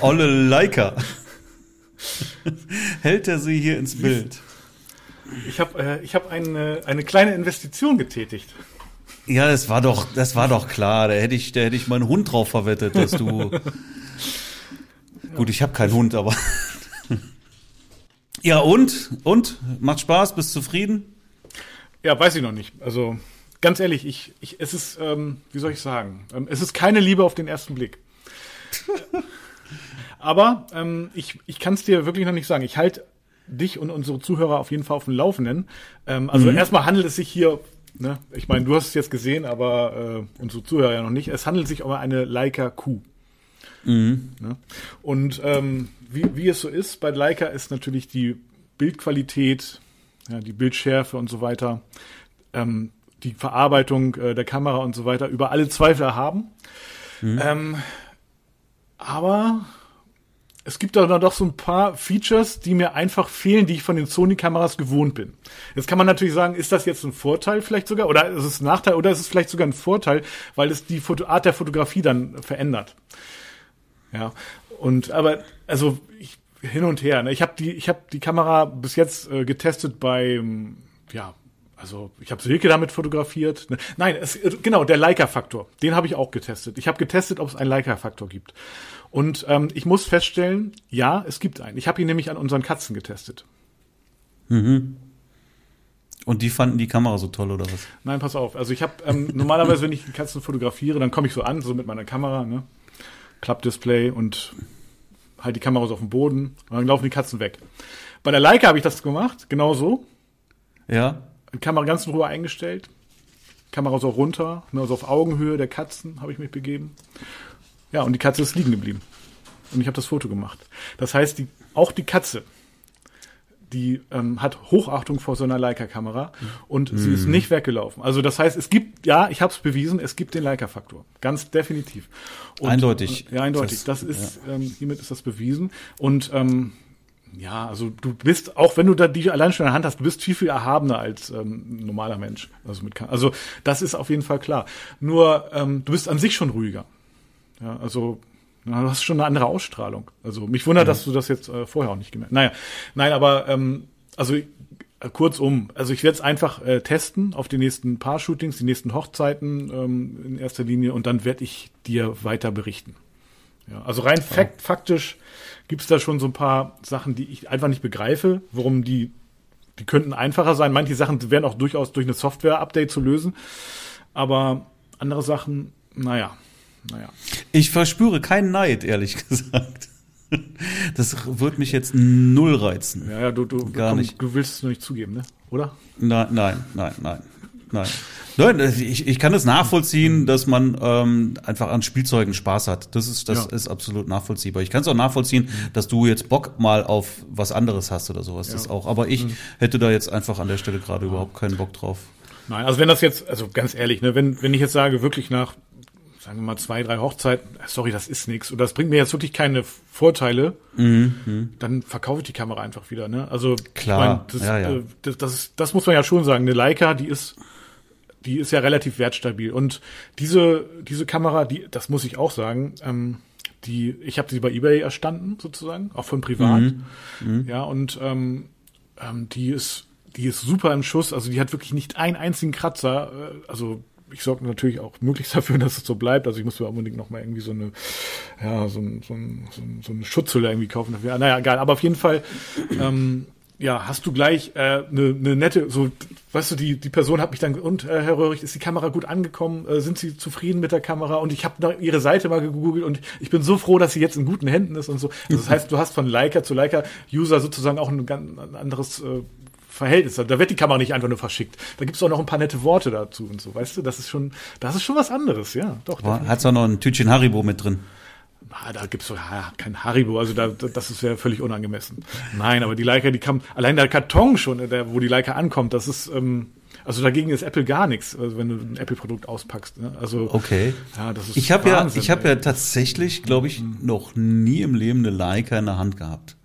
olle Leica. Hält er sie hier ins Bild? Ich habe äh, ich hab eine, eine kleine Investition getätigt. Ja, das war doch, das war doch klar. Da hätte ich, da hätte ich meinen Hund drauf verwettet, dass du. Gut, ich habe keinen Hund, aber. ja, und? Und? Macht Spaß? Bist zufrieden? Ja, weiß ich noch nicht. Also ganz ehrlich, ich, ich, es ist, ähm, wie soll ich sagen, ähm, es ist keine Liebe auf den ersten Blick. Aber ähm, ich, ich kann es dir wirklich noch nicht sagen. Ich halte dich und unsere Zuhörer auf jeden Fall auf dem Laufenden. Ähm, also Mhm. erstmal handelt es sich hier, ne, ich meine, du hast es jetzt gesehen, aber äh, unsere Zuhörer ja noch nicht. Es handelt sich um eine Leica Q. Mhm. Ne? Und ähm, wie, wie es so ist, bei Leica ist natürlich die Bildqualität, ja, die Bildschärfe und so weiter, ähm, die Verarbeitung äh, der Kamera und so weiter über alle Zweifel erhaben. Ähm, aber es gibt da doch so ein paar Features, die mir einfach fehlen, die ich von den Sony-Kameras gewohnt bin. Jetzt kann man natürlich sagen, ist das jetzt ein Vorteil vielleicht sogar, oder ist es ein Nachteil, oder ist es vielleicht sogar ein Vorteil, weil es die Foto Art der Fotografie dann verändert. Ja, und aber also ich, hin und her. Ne? Ich habe die, ich habe die Kamera bis jetzt äh, getestet bei, ja, also ich habe Silke damit fotografiert. Ne? Nein, es, äh, genau der Leica-Faktor, den habe ich auch getestet. Ich habe getestet, ob es einen Leica-Faktor gibt. Und ähm, ich muss feststellen, ja, es gibt einen. Ich habe ihn nämlich an unseren Katzen getestet. Und die fanden die Kamera so toll, oder was? Nein, pass auf. Also ich habe ähm, normalerweise, wenn ich die Katzen fotografiere, dann komme ich so an, so mit meiner Kamera, ne? Klappdisplay und halt die Kamera so auf dem Boden und dann laufen die Katzen weg. Bei der Leica habe ich das gemacht, genau so. Ja? Kamera ganz in Ruhe eingestellt. Kamera so runter, ne, also auf Augenhöhe der Katzen habe ich mich begeben. Ja, und die Katze ist liegen geblieben. Und ich habe das Foto gemacht. Das heißt, die, auch die Katze, die ähm, hat Hochachtung vor so einer Leica-Kamera und sie ist nicht weggelaufen. Also das heißt, es gibt, ja, ich habe es bewiesen, es gibt den Leica-Faktor. Ganz definitiv. Und, Eindeutig. Ja, eindeutig. Das- Das, ist, ähm, hiermit ist das bewiesen. Und ähm, ja, also du bist, auch wenn du da die allein schon in der Hand hast, du bist viel, viel erhabener als ähm, ein normaler Mensch. Also, mit, also das ist auf jeden Fall klar. Nur ähm, du bist an sich schon ruhiger. Ja, also na, du hast schon eine andere Ausstrahlung. Also mich wundert, dass du das jetzt äh, vorher auch nicht gemerkt Naja, nein, aber ähm, also äh, kurzum, also ich werde es einfach äh, testen auf die nächsten paar Shootings, die nächsten Hochzeiten ähm, in erster Linie und dann werde ich dir weiter berichten. Ja, also rein fakt, faktisch gibt's da schon so ein paar Sachen, die ich einfach nicht begreife, warum die, die könnten einfacher sein. Manche Sachen wären auch durchaus durch eine Software-Update zu lösen, aber andere Sachen, naja, naja. Ich verspüre keinen Neid, ehrlich gesagt. Das wird mich jetzt null reizen. Ja, ja, du, du, Gar komm, nicht. du willst es nur nicht zugeben, ne? Oder? Nein, nein, nein, nein, nein. Nein, ich, ich kann es nachvollziehen, dass man ähm, einfach an Spielzeugen Spaß hat. Das ist, das Ja. ist absolut nachvollziehbar. Ich kann es auch nachvollziehen, dass du jetzt Bock mal auf was anderes hast oder sowas. Das auch. Aber ich hätte da jetzt einfach an der Stelle gerade überhaupt keinen Bock drauf. Nein, also wenn das jetzt, also ganz ehrlich, ne, wenn, wenn ich jetzt sage, wirklich nach, sagen wir mal, zwei, drei Hochzeiten, äh, sorry, das ist nichts, und das bringt mir jetzt wirklich keine Vorteile, dann verkaufe ich die Kamera einfach wieder, ne? Also Klar, ich mein, das, ja, ja. Äh, das, das, das muss man ja schon sagen. Eine Leica, die ist, die ist ja relativ wertstabil. Und diese, diese Kamera, die, das muss ich auch sagen, ähm, die, ich habe sie bei eBay erstanden, sozusagen, auch von privat. Mhm. Ja, und ähm, ähm, die ist, die ist super im Schuss, also die hat wirklich nicht einen einzigen Kratzer. Äh, also ich sorge natürlich auch möglichst dafür, dass es so bleibt. Also ich muss mir unbedingt noch mal irgendwie so eine, ja, so, ein, so, ein, so, ein, so eine Schutzhülle irgendwie kaufen dafür. Naja, egal. Aber auf jeden Fall, ähm, ja, hast du gleich äh, eine, eine nette, so, weißt du, die, die Person hat mich dann, und äh, Herr Röhrig, ist die Kamera gut angekommen? Äh, sind Sie zufrieden mit der Kamera? Und ich habe Ihre Seite mal gegoogelt und ich bin so froh, dass sie jetzt in guten Händen ist und so. Also das heißt, du hast von Leica zu Leica-User sozusagen auch ein ganz anderes äh, Verhältnis. Da wird die Kamera nicht einfach nur verschickt. Da gibt's auch noch ein paar nette Worte dazu und so, weißt du? Das ist schon, das ist schon was anderes, ja. Doch. definitiv. Hat's auch noch ein Tütchen Haribo mit drin. Ah, da gibt's so ja, kein Haribo, also da, da- das ist ja völlig unangemessen. Nein, aber die Leica, die kam, allein der Karton schon, der, wo die Leica ankommt, das ist, ähm, also dagegen ist Apple gar nichts, also wenn du ein Apple-Produkt auspackst. Ne? Also Okay. ja, das ist Ich habe ja, ich habe ja tatsächlich, glaube ich, noch nie im Leben eine Leica in der Hand gehabt.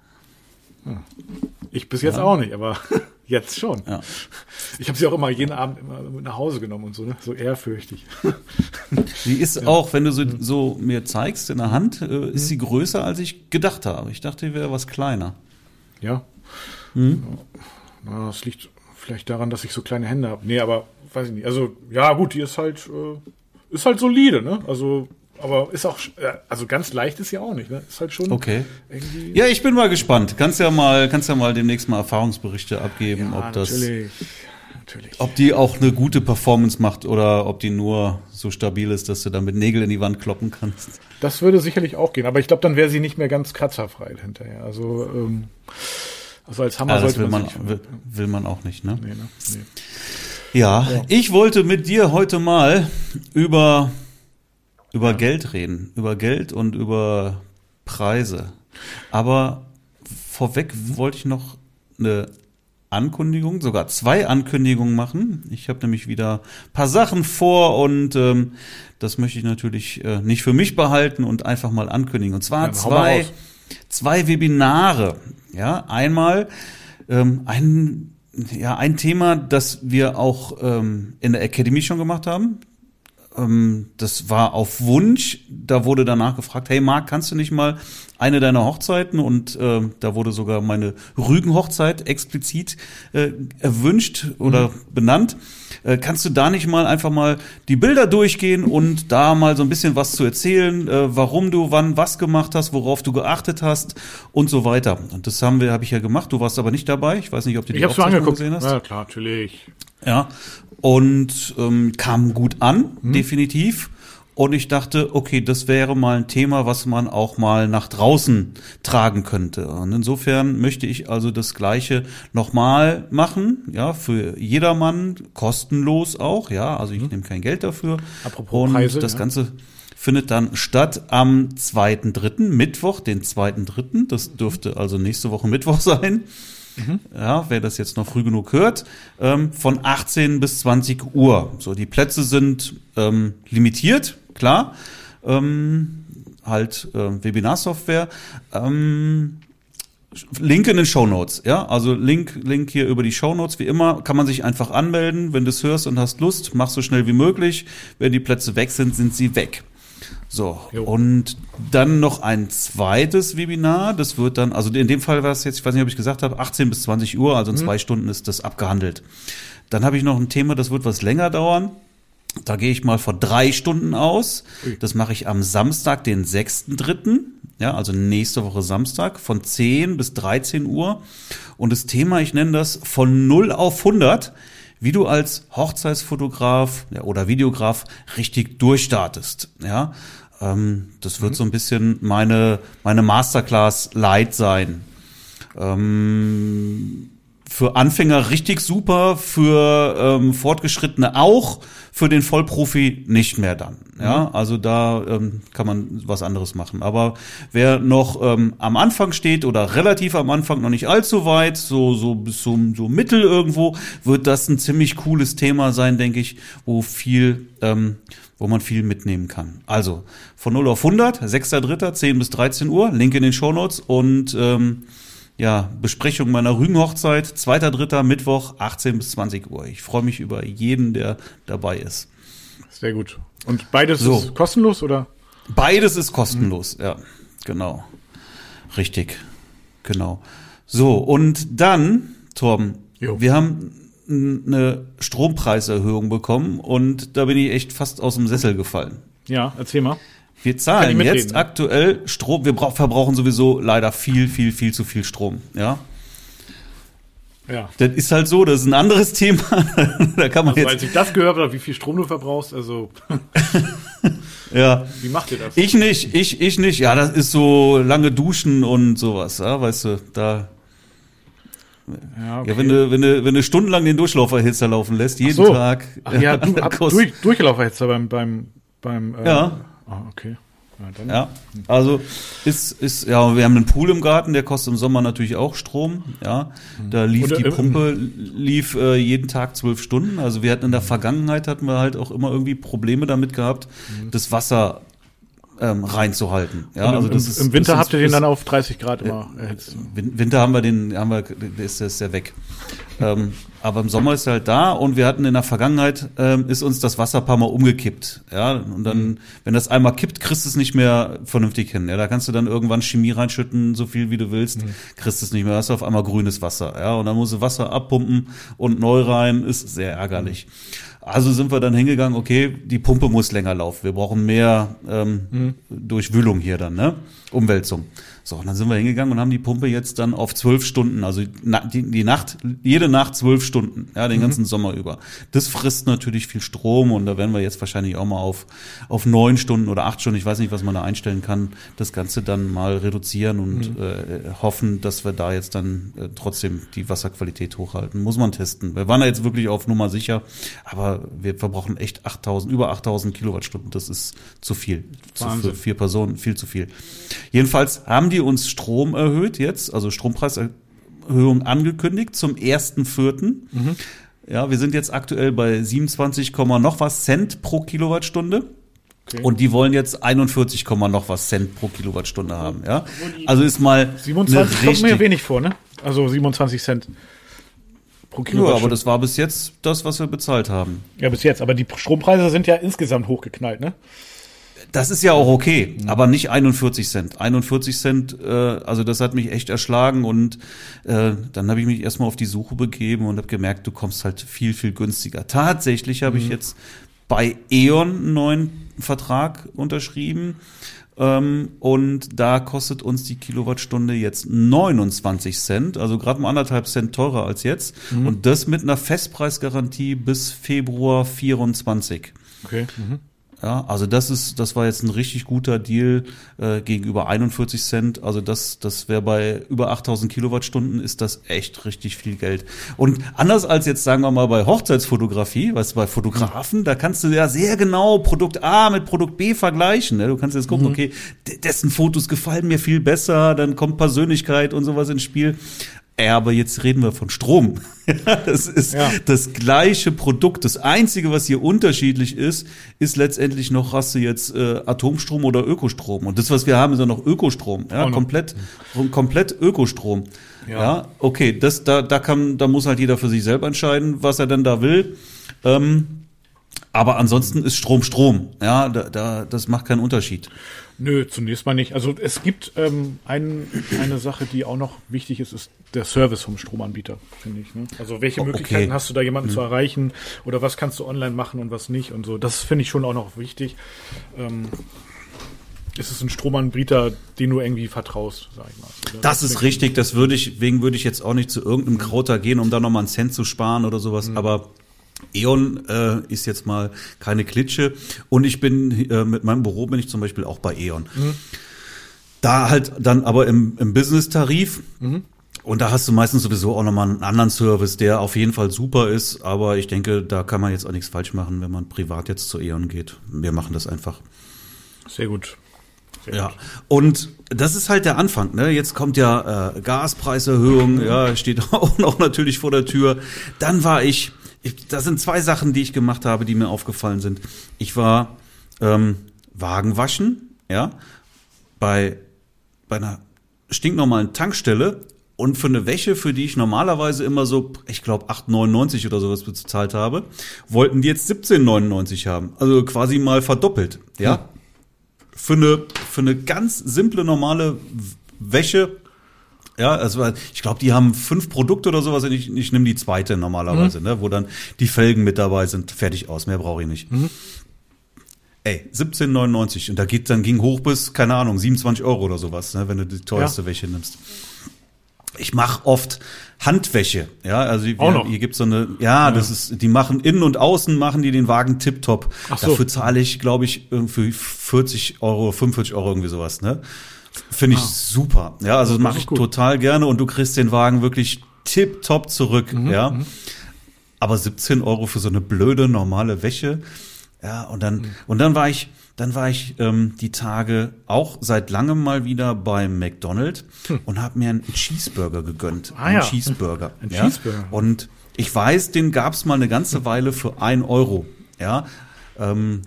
ich bis jetzt auch nicht, aber Jetzt schon. Ja. Ich habe sie auch immer jeden Abend immer mit nach Hause genommen und so, ne? So ehrfürchtig. Sie ist auch, wenn du so, so mir zeigst in der Hand, äh, ist sie größer, als ich gedacht habe. Ich dachte, die wäre was kleiner. Ja. Mhm. Na, das liegt vielleicht daran, dass ich so kleine Hände habe. Nee, aber weiß ich nicht. Also, ja, gut, die ist halt, äh, ist halt solide, ne? Also, aber ist auch, äh, also ganz leicht ist sie auch nicht, ne? Ist halt schon Okay. irgendwie. Ja, ich bin mal gespannt. Kannst ja mal, kannst ja mal demnächst mal Erfahrungsberichte abgeben, Ja, ob das, natürlich. Natürlich. ob die auch eine gute Performance macht oder ob die nur so stabil ist, dass du damit Nägel in die Wand kloppen kannst. Das würde sicherlich auch gehen, aber ich glaube, dann wäre sie nicht mehr ganz kratzerfrei hinterher. Also, ähm, also als Hammer Ja, sollte will man, man, will, will man auch nicht, ne? Nee, ne? Nee. Ja, ich wollte mit dir heute mal über, über Geld reden, über Geld und über Preise. Aber vorweg wollte ich noch eine Ankündigung, sogar zwei Ankündigungen machen. Ich habe nämlich wieder ein paar Sachen vor und ähm, das möchte ich natürlich äh, nicht für mich behalten und einfach mal ankündigen. Und zwar Ja, zwei, zwei Webinare. Ja, einmal ähm, ein, ja, ein Thema, das wir auch ähm, in der Academy schon gemacht haben. Ähm, das war auf Wunsch. Da wurde danach gefragt, hey Marc, kannst du nicht mal eine deiner Hochzeiten und ähm, da wurde sogar meine Rügenhochzeit explizit äh, erwünscht oder benannt. Äh, kannst du da nicht mal einfach mal die Bilder durchgehen und da mal so ein bisschen was zu erzählen, äh, warum du wann was gemacht hast, worauf du geachtet hast und so weiter. Und das haben wir, habe ich ja gemacht. Du warst aber nicht dabei. Ich weiß nicht, ob du die Ich schon Aufzeichnung angeguckt. gesehen hast. Ja, klar, natürlich. Ja, und ähm, kam gut an, definitiv. Und ich dachte, okay, das wäre mal ein Thema, was man auch mal nach draußen tragen könnte. Und insofern möchte ich also das Gleiche nochmal machen, ja, für jedermann, kostenlos auch, ja, also ich nehme kein Geld dafür. Apropos Und Preise, das ja. Ganze findet dann statt am 2.3., Mittwoch, den 2.3., das dürfte also nächste Woche Mittwoch sein. Ja, wer das jetzt noch früh genug hört, ähm, von 18 bis 20 Uhr. So, die Plätze sind ähm, limitiert, klar. Ähm, halt äh, Webinarsoftware. Ähm, Link in den Show Notes, ja, also Link, Link hier über die Show Notes. Wie immer kann man sich einfach anmelden, wenn du es hörst und hast Lust, mach so schnell wie möglich. Wenn die Plätze weg sind, sind sie weg. So, Jo. und dann noch ein zweites Webinar. Das wird dann, also in dem Fall war es jetzt, ich weiß nicht, ob ich gesagt habe, 18 bis 20 Uhr, also in zwei Stunden ist das abgehandelt. Dann habe ich noch ein Thema, das wird was länger dauern. Da gehe ich mal vor drei Stunden aus. Ui. Das mache ich am Samstag, den 6.3., ja, also nächste Woche Samstag von 10 bis 13 Uhr. Und das Thema, ich nenne das von 0 auf 100, wie du als Hochzeitsfotograf oder Videograf richtig durchstartest. Ja, ähm, das wird so ein bisschen meine, meine Masterclass Light sein. Ähm, für Anfänger richtig super, für ähm, Fortgeschrittene auch, für den Vollprofi nicht mehr dann. Ja, also da ähm, kann man was anderes machen. Aber wer noch ähm, am Anfang steht oder relativ am Anfang, noch nicht allzu weit, so so bis zum so Mittel irgendwo, wird das ein ziemlich cooles Thema sein, denke ich, wo viel ähm, wo man viel mitnehmen kann. Also von 0 auf 100, 6.3., 10 bis 13 Uhr, Link in den Shownotes und ähm, ja, Besprechung meiner Rügenhochzeit, 2.3. Mittwoch, 18 bis 20 Uhr. Ich freue mich über jeden, der dabei ist. Sehr gut. Und beides So. ist kostenlos oder? Beides ist kostenlos, ja, genau. Richtig, genau. So, und dann, Torben, Jo. wir haben eine Strompreiserhöhung bekommen und da bin ich echt fast aus dem Sessel gefallen. Ja, erzähl mal. Wir zahlen jetzt ne? aktuell Strom, wir brauch, verbrauchen sowieso leider viel, viel, viel zu viel Strom, ja. Ja. Das ist halt so, das ist ein anderes Thema. da kann man Also, als jetzt, ich das gehört habe, wie viel Strom du verbrauchst, also ja. wie macht ihr das? Ich nicht, ich, ich nicht. Ja, das ist so lange Duschen und sowas, ja, weißt du, da, ja, ja, wenn du, wenn du, wenn du stundenlang den Durchlauferhitzer laufen lässt, jeden so. Tag. Ach ja, du ab, durch, Durchlauferhitzer beim beim beim äh, Ja. Ah, okay. Ja. Ja, also ist, ist, ja, wir haben einen Pool im Garten, der kostet im Sommer natürlich auch Strom, ja. Da lief Oder, die äh, Pumpe, lief äh, jeden Tag zwölf Stunden. Also wir hatten in der Vergangenheit hatten wir halt auch immer irgendwie Probleme damit gehabt, das Wasser ähm, reinzuhalten. Ja, im, also das im, ist, Im Winter das habt ihr ist- den dann auf 30 Grad immer erhitzt. Win- Winter haben wir den, haben wir, der ist, der ist ja weg. ähm, aber im Sommer ist er halt da und wir hatten in der Vergangenheit, ähm, ist uns das Wasser ein paar Mal umgekippt. Ja, und dann, Mhm. wenn das einmal kippt, kriegst du es nicht mehr vernünftig hin. Ja, da kannst du dann irgendwann Chemie reinschütten, so viel wie du willst, Mhm. kriegst es nicht mehr. Hast du auf einmal grünes Wasser. Ja, und dann musst du Wasser abpumpen und neu rein, ist sehr ärgerlich. Also sind wir dann hingegangen, okay, die Pumpe muss länger laufen. Wir brauchen mehr ähm, Durchwühlung hier dann, ne? Umwälzung. So, und dann sind wir hingegangen und haben die Pumpe jetzt dann auf zwölf Stunden, also die, die Nacht, jede Nacht zwölf Stunden, ja, den ganzen Sommer über. Das frisst natürlich viel Strom und da werden wir jetzt wahrscheinlich auch mal auf, auf neun Stunden oder acht Stunden, ich weiß nicht, was man da einstellen kann, das Ganze dann mal reduzieren und äh, hoffen, dass wir da jetzt dann äh, trotzdem die Wasserqualität hochhalten. Muss man testen. Wir waren da jetzt wirklich auf Nummer sicher, aber wir verbrauchen echt 8000, über 8000 Kilowattstunden. Das ist zu viel. Zu, für vier Personen viel zu viel. Jedenfalls haben die uns Strom erhöht jetzt, also Strompreiserhöhung angekündigt zum 1.4. Ja, wir sind jetzt aktuell bei 27, Komma noch was Cent pro Kilowattstunde. Okay. Und die wollen jetzt 41, Komma noch was Cent pro Kilowattstunde haben, ja. Also ist mal 27 eine kommt mir wenig vor, ne? Also 27 Cent pro Ja, Kilowattstunde. aber das war bis jetzt das, was wir bezahlt haben. ja, bis jetzt. Aber die Strompreise sind ja insgesamt hochgeknallt, ne? Das ist ja auch okay, aber nicht 41 Cent. 41 Cent, äh, also das hat mich echt erschlagen und äh, dann habe ich mich erstmal auf die Suche begeben und habe gemerkt, du kommst halt viel, viel günstiger. Tatsächlich habe ich jetzt bei E.ON einen neuen Vertrag unterschrieben ähm, und da kostet uns die Kilowattstunde jetzt 29 Cent, also gerade mal anderthalb Cent teurer als jetzt und das mit einer Festpreisgarantie bis Februar 24. Okay. Mhm. Ja, also das ist, das war jetzt ein richtig guter Deal äh, gegenüber 41 Cent. Also das, das wäre bei über 8000 Kilowattstunden ist das echt richtig viel Geld. Und anders als jetzt sagen wir mal bei Hochzeitsfotografie, was bei Fotografen, da kannst du ja sehr genau Produkt A mit Produkt B vergleichen. Ne? Du kannst jetzt gucken, okay, de- dessen Fotos gefallen mir viel besser, dann kommt Persönlichkeit und sowas ins Spiel. Ja, aber jetzt reden wir von Strom. das ist Ja. das gleiche Produkt. Das Einzige, was hier unterschiedlich ist, ist letztendlich noch, hast du jetzt äh, Atomstrom oder Ökostrom. Und das, was wir haben, ist ja noch Ökostrom. Ja, noch. komplett, komplett Ökostrom. Ja. Ja. okay, das, da, da kann, da muss halt jeder für sich selber entscheiden, was er denn da will. Ähm, aber ansonsten ist Strom Strom. Ja, da, da, das macht keinen Unterschied. Nö, zunächst mal nicht. Also es gibt ähm, ein, eine Sache, die auch noch wichtig ist, ist der Service vom Stromanbieter, finde ich. Ne? Also welche Oh, okay. Möglichkeiten hast du da jemanden zu erreichen oder was kannst du online machen und was nicht und so. Das finde ich schon auch noch wichtig. Ähm, ist es ein Stromanbieter, den du irgendwie vertraust, sag ich mal. Oder Das ist richtig, das würde ich, wegen würde ich jetzt auch nicht zu irgendeinem Krauter gehen, um da nochmal einen Cent zu sparen oder sowas, aber E.ON äh, ist jetzt mal keine Klitsche und ich bin, äh, mit meinem Büro bin ich zum Beispiel auch bei E.ON. Da halt dann aber im, im Business-Tarif und da hast du meistens sowieso auch nochmal einen anderen Service, der auf jeden Fall super ist, aber ich denke, da kann man jetzt auch nichts falsch machen, wenn man privat jetzt zu E.ON geht. Wir machen das einfach. Sehr gut. Sehr Ja, gut. und das ist halt der Anfang. Ne? Jetzt kommt ja äh, Gaspreiserhöhung, ja, steht auch noch natürlich vor der Tür. Dann war ich, ich, das sind zwei Sachen, die ich gemacht habe, die mir aufgefallen sind. Ich war ähm, Wagen waschen, ja, bei, bei einer stinknormalen Tankstelle und für eine Wäsche, für die ich normalerweise immer so, ich glaube 8,99 oder sowas bezahlt habe, wollten die jetzt 17,99 haben. Also quasi mal verdoppelt, ja für eine, für eine ganz simple, normale Wäsche. Ja, also ich glaube, die haben fünf Produkte oder sowas. Ich, ich nehme die zweite normalerweise, ne, wo dann die Felgen mit dabei sind. Fertig aus, mehr brauche ich nicht. Ey, 17,99 und da geht dann ging hoch bis keine Ahnung 27 Euro oder sowas, ne, wenn du die teuerste Ja. Wäsche nimmst. Ich mache oft Handwäsche, ja, also wir, noch? hier gibt's so eine, ja, das ist, die machen innen und außen machen die den Wagen tipptopp. Ach so. Dafür zahle ich, glaube ich, für 40 Euro, 45 Euro irgendwie sowas, ne? Finde ich super. Ja, also das mache ich gut. total gerne und du kriegst den Wagen wirklich tipptopp zurück, Mhm, ja. Aber 17 Euro für so eine blöde normale Wäsche. Ja, und dann, Mhm. und dann war ich, dann war ich ähm, die Tage auch seit langem mal wieder beim McDonald's und habe mir einen Cheeseburger gegönnt. Hm. Ah, einen ja. Cheeseburger. Ein ja? Cheeseburger. Und ich weiß, den gab's mal eine ganze Weile für ein Euro. Ja, ähm,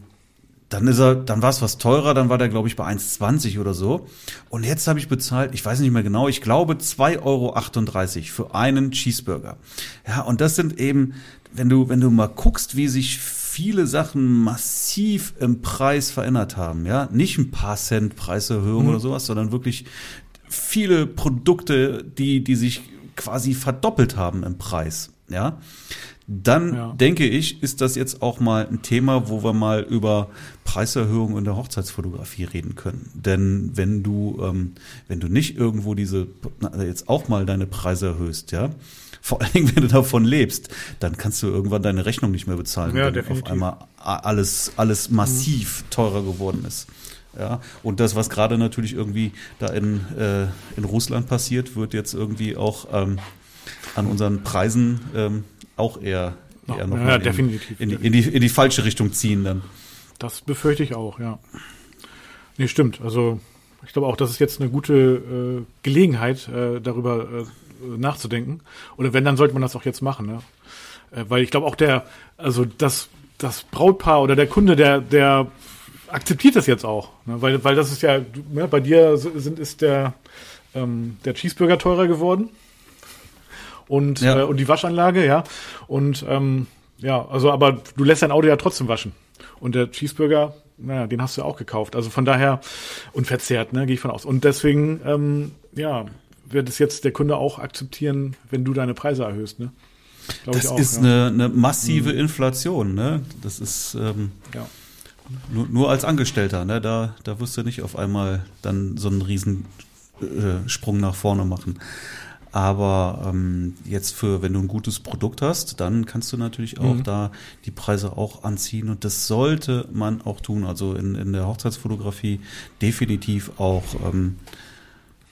dann ist er, dann war es was teurer, dann war der, glaube ich, bei 1,20 oder so. Und jetzt habe ich bezahlt, ich weiß nicht mehr genau, ich glaube 2,38 Euro für einen Cheeseburger. Ja, und das sind eben, wenn du, wenn du mal guckst, wie sich viele Sachen massiv im Preis verändert haben, ja, nicht ein paar Cent Preiserhöhung mhm. oder sowas, sondern wirklich viele Produkte, die, die sich quasi verdoppelt haben im Preis, ja dann ja. denke ich, ist das jetzt auch mal ein Thema, wo wir mal über Preiserhöhungen in der Hochzeitsfotografie reden können. Denn wenn du, ähm, wenn du nicht irgendwo diese, jetzt auch mal deine Preise erhöhst, ja, vor allen Dingen, wenn du davon lebst, dann kannst du irgendwann deine Rechnung nicht mehr bezahlen, ja, wenn definitiv. auf einmal alles, alles massiv teurer geworden ist. Ja, und das, was gerade natürlich irgendwie da in, äh, in Russland passiert, wird jetzt irgendwie auch ähm, an unseren Preisen ähm, auch eher, eher noch ja, definitiv, in, in, die, in, die, in die falsche Richtung ziehen dann. Das befürchte ich auch, ja. Nee, stimmt. Also ich glaube auch, das ist jetzt eine gute äh, Gelegenheit, äh, darüber äh, nachzudenken. Oder wenn, dann sollte man das auch jetzt machen, ne? Äh, weil ich glaube auch der, also das, das Brautpaar oder der Kunde, der, der akzeptiert das jetzt auch. Ne? Weil, weil das ist ja, ne, bei dir sind, ist der, ähm, der Cheeseburger teurer geworden und, ja. äh, und die Waschanlage, ja. Und ähm, ja, also aber du lässt dein Auto ja trotzdem waschen. Und der Cheeseburger, naja, den hast du ja auch gekauft. Also von daher und verzehrt, ne, gehe ich von aus. Und deswegen, ähm, ja, wird es jetzt der Kunde auch akzeptieren, wenn du deine Preise erhöhst, ne? Glaub das auch, ist ja. eine, eine massive mhm. Inflation, ne? Das ist ähm, ja. nur, nur als Angestellter, ne? Da, da wirst du nicht auf einmal dann so einen riesen äh, Sprung nach vorne machen. Aber ähm, jetzt für, wenn du ein gutes Produkt hast, dann kannst du natürlich auch mhm. da die Preise auch anziehen und das sollte man auch tun. Also in, in der Hochzeitsfotografie definitiv auch. Ähm,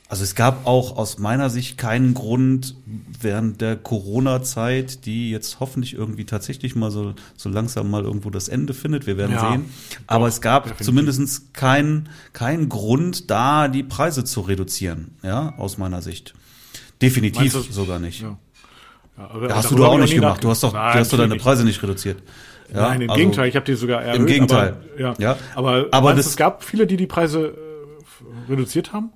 also es gab auch aus meiner Sicht keinen Grund während der Corona-Zeit, die jetzt hoffentlich irgendwie tatsächlich mal so, so langsam mal irgendwo das Ende findet. Wir werden ja, sehen. Aber es gab definitiv. zumindest keinen keinen Grund, da die Preise zu reduzieren, ja, aus meiner Sicht. Definitiv du, sogar nicht. Ja. Ja, aber, hast du doch auch nicht gemacht. Du hast doch, Nein, du hast doch deine Preise nicht reduziert. Ja, Nein, im also, Gegenteil, ich habe die sogar erhöht. Im Gegenteil. Aber, ja, ja. aber, aber das, es gab viele, die die Preise äh, reduziert haben?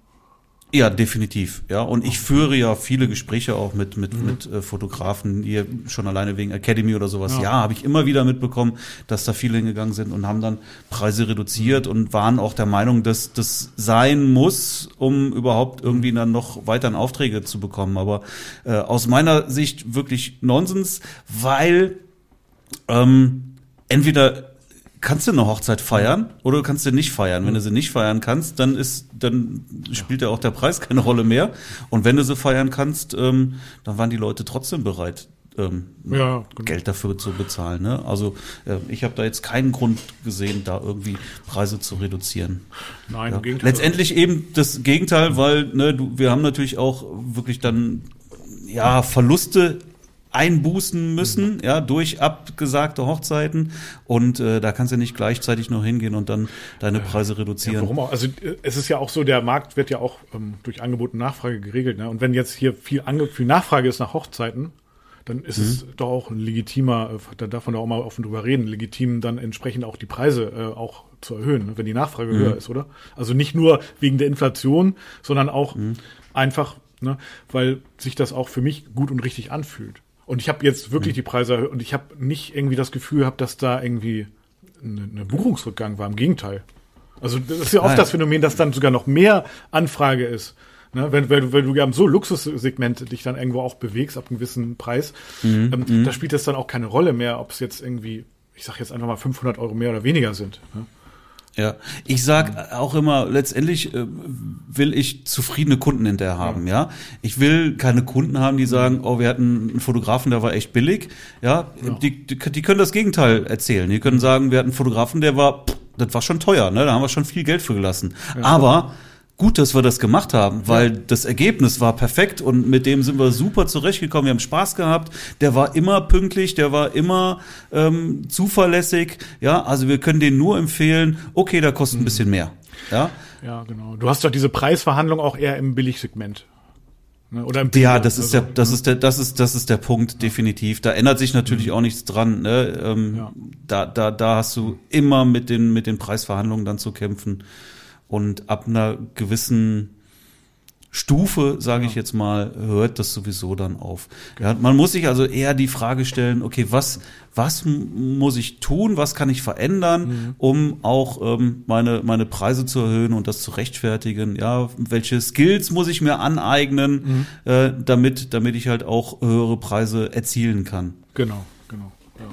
Ja, definitiv. Ja, und ich führe ja viele Gespräche auch mit mit mhm. mit äh, Fotografen, hier schon alleine wegen Academy oder sowas. Ja, ja habe ich immer wieder mitbekommen, dass da viele hingegangen sind und haben dann Preise reduziert und waren auch der Meinung, dass das sein muss, um überhaupt irgendwie dann noch weiteren Aufträge zu bekommen. Aber äh, aus meiner Sicht wirklich Nonsens, weil ähm, entweder kannst du eine Hochzeit feiern oder du kannst sie nicht feiern. Wenn du sie nicht feiern kannst, dann ist, dann spielt ja auch der Preis keine Rolle mehr. Und wenn du sie feiern kannst, ähm, dann waren die Leute trotzdem bereit, ähm, ja, genau. Geld dafür zu bezahlen. Ne? Also äh, ich habe da jetzt keinen Grund gesehen, da irgendwie Preise zu reduzieren. Nein, ja. im Gegenteil. Letztendlich eben das Gegenteil, weil ne, du, wir haben natürlich auch wirklich dann ja Verluste einbußen müssen, mhm. ja, durch abgesagte Hochzeiten. Und äh, da kannst du nicht gleichzeitig noch hingehen und dann deine Preise reduzieren. Ja, warum auch? Also äh, es ist ja auch so, der Markt wird ja auch ähm, durch Angebot und Nachfrage geregelt. Ne? Und wenn jetzt hier viel, Ange viel Nachfrage ist nach Hochzeiten, dann ist mhm. es doch auch ein legitimer, äh, da darf man doch auch mal offen drüber reden, legitim dann entsprechend auch die Preise äh, auch zu erhöhen, ne? wenn die Nachfrage mhm. höher ist, oder? Also nicht nur wegen der Inflation, sondern auch mhm. einfach, ne, weil sich das auch für mich gut und richtig anfühlt. Und ich habe jetzt wirklich mhm. die Preise erhöht und ich habe nicht irgendwie das Gefühl gehabt, dass da irgendwie eine, eine Buchungsrückgang war. Im Gegenteil. Also das ist ja oft Nein. das Phänomen, dass dann sogar noch mehr Anfrage ist. Ne, wenn, wenn, wenn du ja im so Luxussegment dich dann irgendwo auch bewegst ab einem gewissen Preis, mhm. ähm, mhm. da spielt das dann auch keine Rolle mehr, ob es jetzt irgendwie, ich sag jetzt einfach mal 500 Euro mehr oder weniger sind. Ne? Ja, ich sag auch immer, letztendlich äh, will ich zufriedene Kunden hinterher haben, ja. Ich will keine Kunden haben, die sagen, oh, wir hatten einen Fotografen, der war echt billig, ja. ja. Die, die, die, können das Gegenteil erzählen. Die können sagen, wir hatten einen Fotografen, der war, pff, das war schon teuer, ne, da haben wir schon viel Geld für gelassen. Ja. Aber gut, dass wir das gemacht haben, weil ja. das Ergebnis war perfekt und mit dem sind wir super zurechtgekommen. Wir haben Spaß gehabt. Der war immer pünktlich, der war immer ähm, zuverlässig. Ja, also wir können den nur empfehlen. Okay, da kostet ein mhm. bisschen mehr. Ja. Ja, genau. Du hast doch diese Preisverhandlung auch eher im Billigsegment. Ne? Oder im Ja, das ist Also, der, das ist der, das ist, das ist der Punkt, definitiv. Da ändert sich natürlich auch nichts dran. Ne? Ähm, Ja. da, da, da hast du immer mit den, mit den Preisverhandlungen dann zu kämpfen. Und ab einer gewissen Stufe, sage ich jetzt mal, hört das sowieso dann auf. Ja, man muss sich also eher die Frage stellen, okay, was, was muss ich tun, was kann ich verändern, um auch ähm, meine, meine Preise zu erhöhen und das zu rechtfertigen? Ja, welche Skills muss ich mir aneignen, äh, damit, damit ich halt auch höhere Preise erzielen kann? Genau, genau. Ja.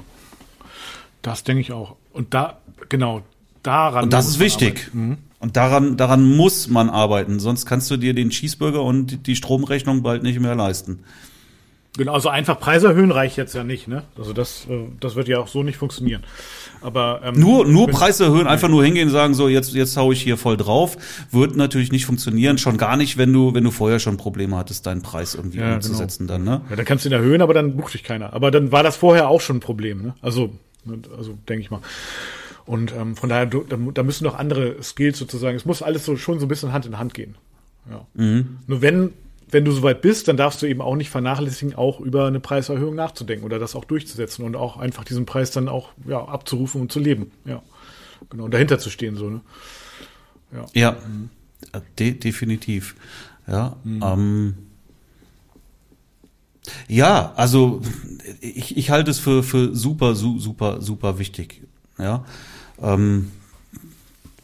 Das denke ich auch. Und da, genau, daran. Und das ist wichtig. arbeiten. Und daran, daran muss man arbeiten, sonst kannst du dir den Cheeseburger und die Stromrechnung bald nicht mehr leisten. Genau, also einfach Preise erhöhen reicht jetzt ja nicht, ne? Also das, äh, das wird ja auch so nicht funktionieren. Aber ähm, Nur, nur Preise erhöhen, einfach nur hingehen und sagen, so, jetzt, jetzt hau ich hier voll drauf, wird natürlich nicht funktionieren. Schon gar nicht, wenn du, wenn du vorher schon Probleme hattest, deinen Preis irgendwie Ja, genau. umzusetzen dann, ne? Ja, dann kannst du ihn erhöhen, aber dann bucht dich keiner. Aber dann war das vorher auch schon ein Problem, ne? Also, also denke ich mal. Und ähm, von daher, da, da müssen noch andere Skills sozusagen. Es muss alles so schon so ein bisschen Hand in Hand gehen. Ja. Nur wenn, wenn du soweit bist, dann darfst du eben auch nicht vernachlässigen, auch über eine Preiserhöhung nachzudenken oder das auch durchzusetzen und auch einfach diesen Preis dann auch ja, abzurufen und zu leben. Ja. Genau. Und dahinter zu stehen, so, ne? Ja, de definitiv. Ja, ähm, ja, also ich, ich halte es für, für super, su, super, super wichtig. Ja, ähm,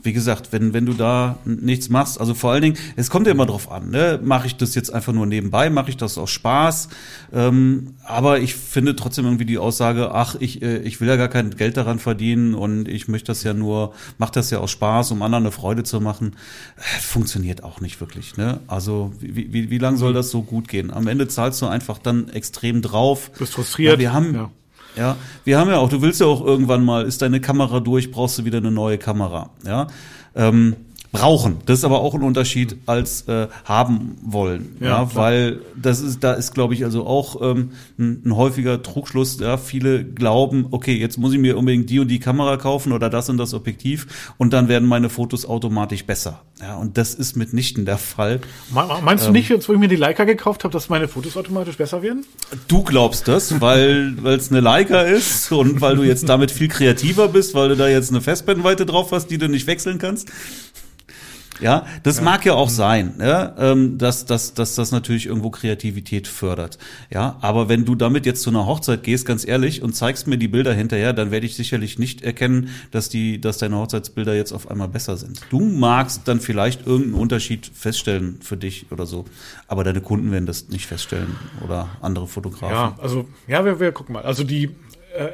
wie gesagt, wenn, wenn du da nichts machst, also vor allen Dingen, es kommt ja immer drauf an, ne? mache ich das jetzt einfach nur nebenbei, mache ich das aus Spaß, ähm, aber ich finde trotzdem irgendwie die Aussage, ach, ich, äh, ich will ja gar kein Geld daran verdienen und ich möchte das ja nur, mache das ja aus Spaß, um anderen eine Freude zu machen, äh, funktioniert auch nicht wirklich. Ne? Also wie, wie, wie lange soll das so gut gehen? Am Ende zahlst du einfach dann extrem drauf. Bist frustriert. Ja, wir haben, Ja. Ja, wir haben ja auch, du willst ja auch irgendwann mal, ist deine Kamera durch, brauchst du wieder eine neue Kamera. Ja, ähm, brauchen. Das ist aber auch ein Unterschied als äh, haben wollen. Ja, Ja, weil das ist, da ist, glaube ich, also auch ähm, ein, ein häufiger Trugschluss. Ja, viele glauben, okay, jetzt muss ich mir unbedingt die und die Kamera kaufen oder das und das Objektiv und dann werden meine Fotos automatisch besser. Ja, und das ist mitnichten der Fall. Me- Meinst Ähm. du nicht, jetzt wo ich mir die Leica gekauft habe, dass meine Fotos automatisch besser werden? Du glaubst das, weil es eine Leica ist und weil du jetzt damit viel kreativer bist, weil du da jetzt eine Festbrennweite drauf hast, die du nicht wechseln kannst. Ja, das mag ja auch sein, ja, ähm, dass, dass, dass das natürlich irgendwo Kreativität fördert. Ja, aber wenn du damit jetzt zu einer Hochzeit gehst, ganz ehrlich, und zeigst mir die Bilder hinterher, dann werde ich sicherlich nicht erkennen, dass die, dass deine Hochzeitsbilder jetzt auf einmal besser sind. Du magst dann vielleicht irgendeinen Unterschied feststellen für dich oder so, aber deine Kunden werden das nicht feststellen oder andere Fotografen. Ja, also, ja, wir, wir gucken mal. Also die,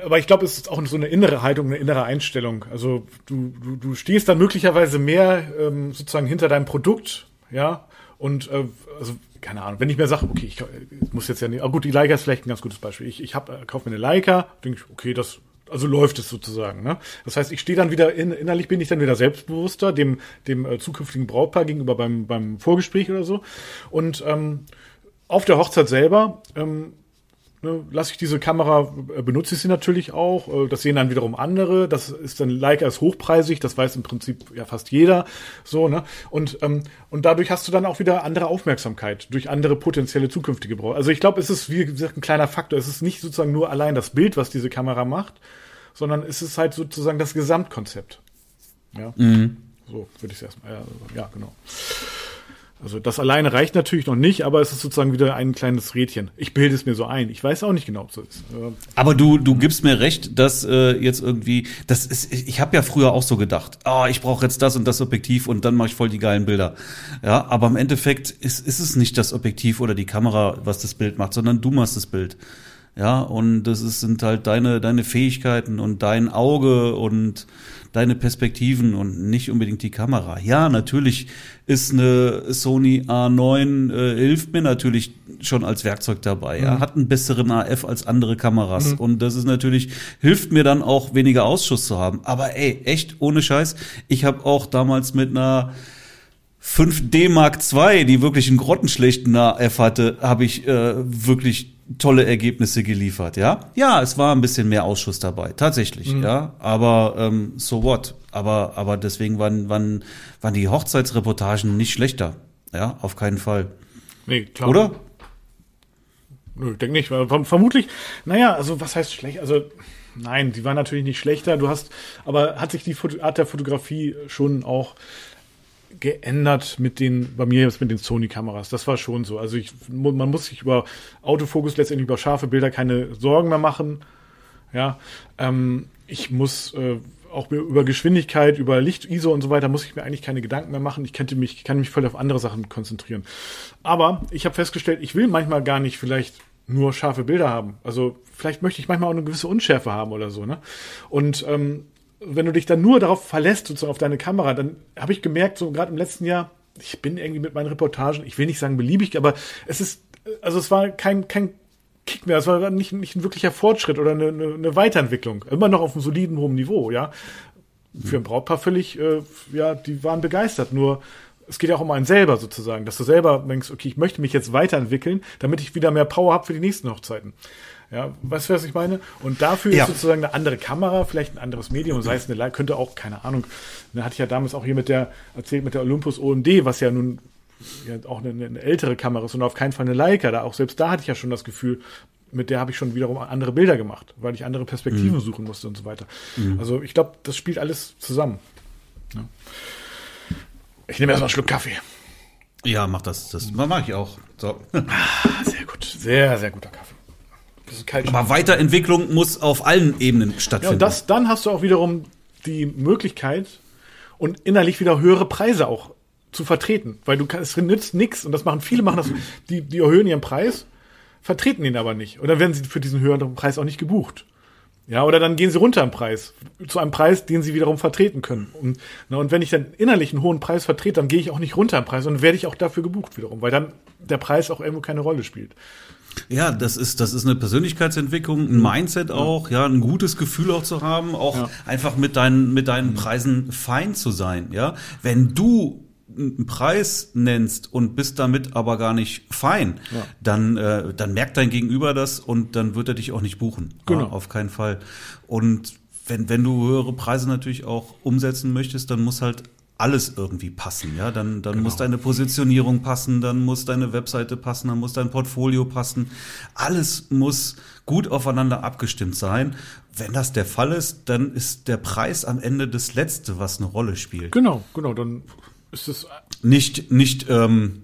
aber ich glaube, es ist auch so eine innere Haltung, eine innere Einstellung. Also du, du, du stehst dann möglicherweise mehr ähm, sozusagen hinter deinem Produkt, ja, und äh, also keine Ahnung, wenn ich mir sage, okay, ich, ich muss jetzt ja nicht, aber gut, die Leica ist vielleicht ein ganz gutes Beispiel. Ich, ich hab, äh, kaufe mir eine Leica, denke ich, okay, das also läuft es sozusagen. Ne? Das heißt, ich stehe dann wieder in, innerlich bin ich dann wieder selbstbewusster dem dem äh, zukünftigen Brautpaar gegenüber beim beim Vorgespräch oder so und ähm, auf der Hochzeit selber ähm, ne, lasse ich diese Kamera, äh, benutze ich sie natürlich auch. Äh, das sehen dann wiederum andere. Das ist dann Leica ist hochpreisig, das weiß im Prinzip ja fast jeder. So, ne? Und, ähm, und dadurch hast du dann auch wieder andere Aufmerksamkeit durch andere potenzielle zukünftige Brauer. Also ich glaube, es ist, wie gesagt, ein kleiner Faktor. Es ist nicht sozusagen nur allein das Bild, was diese Kamera macht, sondern es ist halt sozusagen das Gesamtkonzept. Ja. So würde ich es erstmal. Ja, ja, genau. Also das alleine reicht natürlich noch nicht, aber es ist sozusagen wieder ein kleines Rädchen. Ich bilde es mir so ein. Ich weiß auch nicht genau, ob so ist. Aber du, du gibst mir recht, dass äh, jetzt irgendwie, das ist, ich habe ja früher auch so gedacht, ah, ich brauche jetzt das und das Objektiv und dann mache ich voll die geilen Bilder. Ja, aber im Endeffekt ist, ist es nicht das Objektiv oder die Kamera, was das Bild macht, sondern du machst das Bild. Ja, und das ist, sind halt deine, deine Fähigkeiten und dein Auge und deine Perspektiven und nicht unbedingt die Kamera. Ja, natürlich ist eine Sony A9, äh, hilft mir natürlich schon als Werkzeug dabei. Ja, hat einen besseren AF als andere Kameras. Und das ist natürlich, hilft mir dann auch weniger Ausschuss zu haben. Aber ey, echt, ohne Scheiß, ich habe auch damals mit einer 5D Mark II, die wirklich einen grottenschlechten AF hatte, habe ich äh, wirklich tolle Ergebnisse geliefert, ja. Ja, es war ein bisschen mehr Ausschuss dabei, tatsächlich, ja. Aber ähm, so what? Aber aber deswegen waren waren waren die Hochzeitsreportagen nicht schlechter, ja, auf keinen Fall, nee, klar. oder? Nö, ich denke nicht. Vermutlich, naja, also was heißt schlecht? Also nein, die war natürlich nicht schlechter. Du hast, aber hat sich die Art der Fotografie schon auch geändert mit den, bei mir jetzt mit den Sony-Kameras. Das war schon so. Also ich, man muss sich über Autofokus letztendlich über scharfe Bilder keine Sorgen mehr machen. Ja, ähm, ich muss äh, auch über Geschwindigkeit, über Licht, ISO und so weiter muss ich mir eigentlich keine Gedanken mehr machen. Ich könnte mich, kann mich voll auf andere Sachen konzentrieren. Aber ich habe festgestellt, ich will manchmal gar nicht vielleicht nur scharfe Bilder haben. Also vielleicht möchte ich manchmal auch eine gewisse Unschärfe haben oder so. Ne? Und ähm, wenn du dich dann nur darauf verlässt, sozusagen auf deine Kamera, dann habe ich gemerkt, so gerade im letzten Jahr, ich bin irgendwie mit meinen Reportagen, ich will nicht sagen beliebig, aber es ist, also es war kein, kein Kick mehr, es war nicht, nicht ein wirklicher Fortschritt oder eine, eine, eine Weiterentwicklung. Immer noch auf einem soliden, hohen Niveau, ja. Für ein Brautpaar völlig, äh, ja, die waren begeistert, nur es geht ja auch um einen selber sozusagen, dass du selber denkst, okay, ich möchte mich jetzt weiterentwickeln, damit ich wieder mehr Power habe für die nächsten Hochzeiten. Ja, weißt du, was ich meine? Und dafür ja. ist sozusagen eine andere Kamera, vielleicht ein anderes Medium, sei es eine, könnte auch, keine Ahnung, da hatte ich ja damals auch hier mit der, erzählt mit der Olympus OMD, was ja nun ja auch eine, eine ältere Kamera ist und auf keinen Fall eine Leica. Da auch selbst da hatte ich ja schon das Gefühl, mit der habe ich schon wiederum andere Bilder gemacht, weil ich andere Perspektiven mhm. suchen musste und so weiter. Mhm. Also ich glaube, das spielt alles zusammen. Ja. Ich nehme erstmal einen Schluck Kaffee. Ja, mach das. Das mache ich auch. So. Ah, sehr gut. Sehr, sehr guter Kaffee. Aber Weiterentwicklung muss auf allen Ebenen stattfinden. Ja, und das, dann hast du auch wiederum die Möglichkeit und innerlich wieder höhere Preise auch zu vertreten, weil du kannst, es nützt nichts und das machen viele machen das, die, die erhöhen ihren Preis, vertreten ihn aber nicht. Und dann werden sie für diesen höheren Preis auch nicht gebucht. Ja, oder dann gehen sie runter im Preis, zu einem Preis, den sie wiederum vertreten können. Und, na, und wenn ich dann innerlich einen hohen Preis vertrete, dann gehe ich auch nicht runter im Preis und werde ich auch dafür gebucht wiederum, weil dann der Preis auch irgendwo keine Rolle spielt. Ja, das ist, das ist eine Persönlichkeitsentwicklung, ein Mindset auch, ja, ein gutes Gefühl auch zu haben, auch ja. einfach mit deinen, mit deinen mhm. Preisen fein zu sein, ja. Wenn du einen Preis nennst und bist damit aber gar nicht fein, ja. dann, äh, dann merkt dein Gegenüber das und dann wird er dich auch nicht buchen. Genau. Ja, auf keinen Fall. Und wenn, wenn du höhere Preise natürlich auch umsetzen möchtest, dann muss halt alles irgendwie passen, ja, dann, dann genau. muss deine Positionierung passen, dann muss deine Webseite passen, dann muss dein Portfolio passen. Alles muss gut aufeinander abgestimmt sein. Wenn das der Fall ist, dann ist der Preis am Ende das Letzte, was eine Rolle spielt. Genau, genau, dann ist es nicht, nicht, ähm,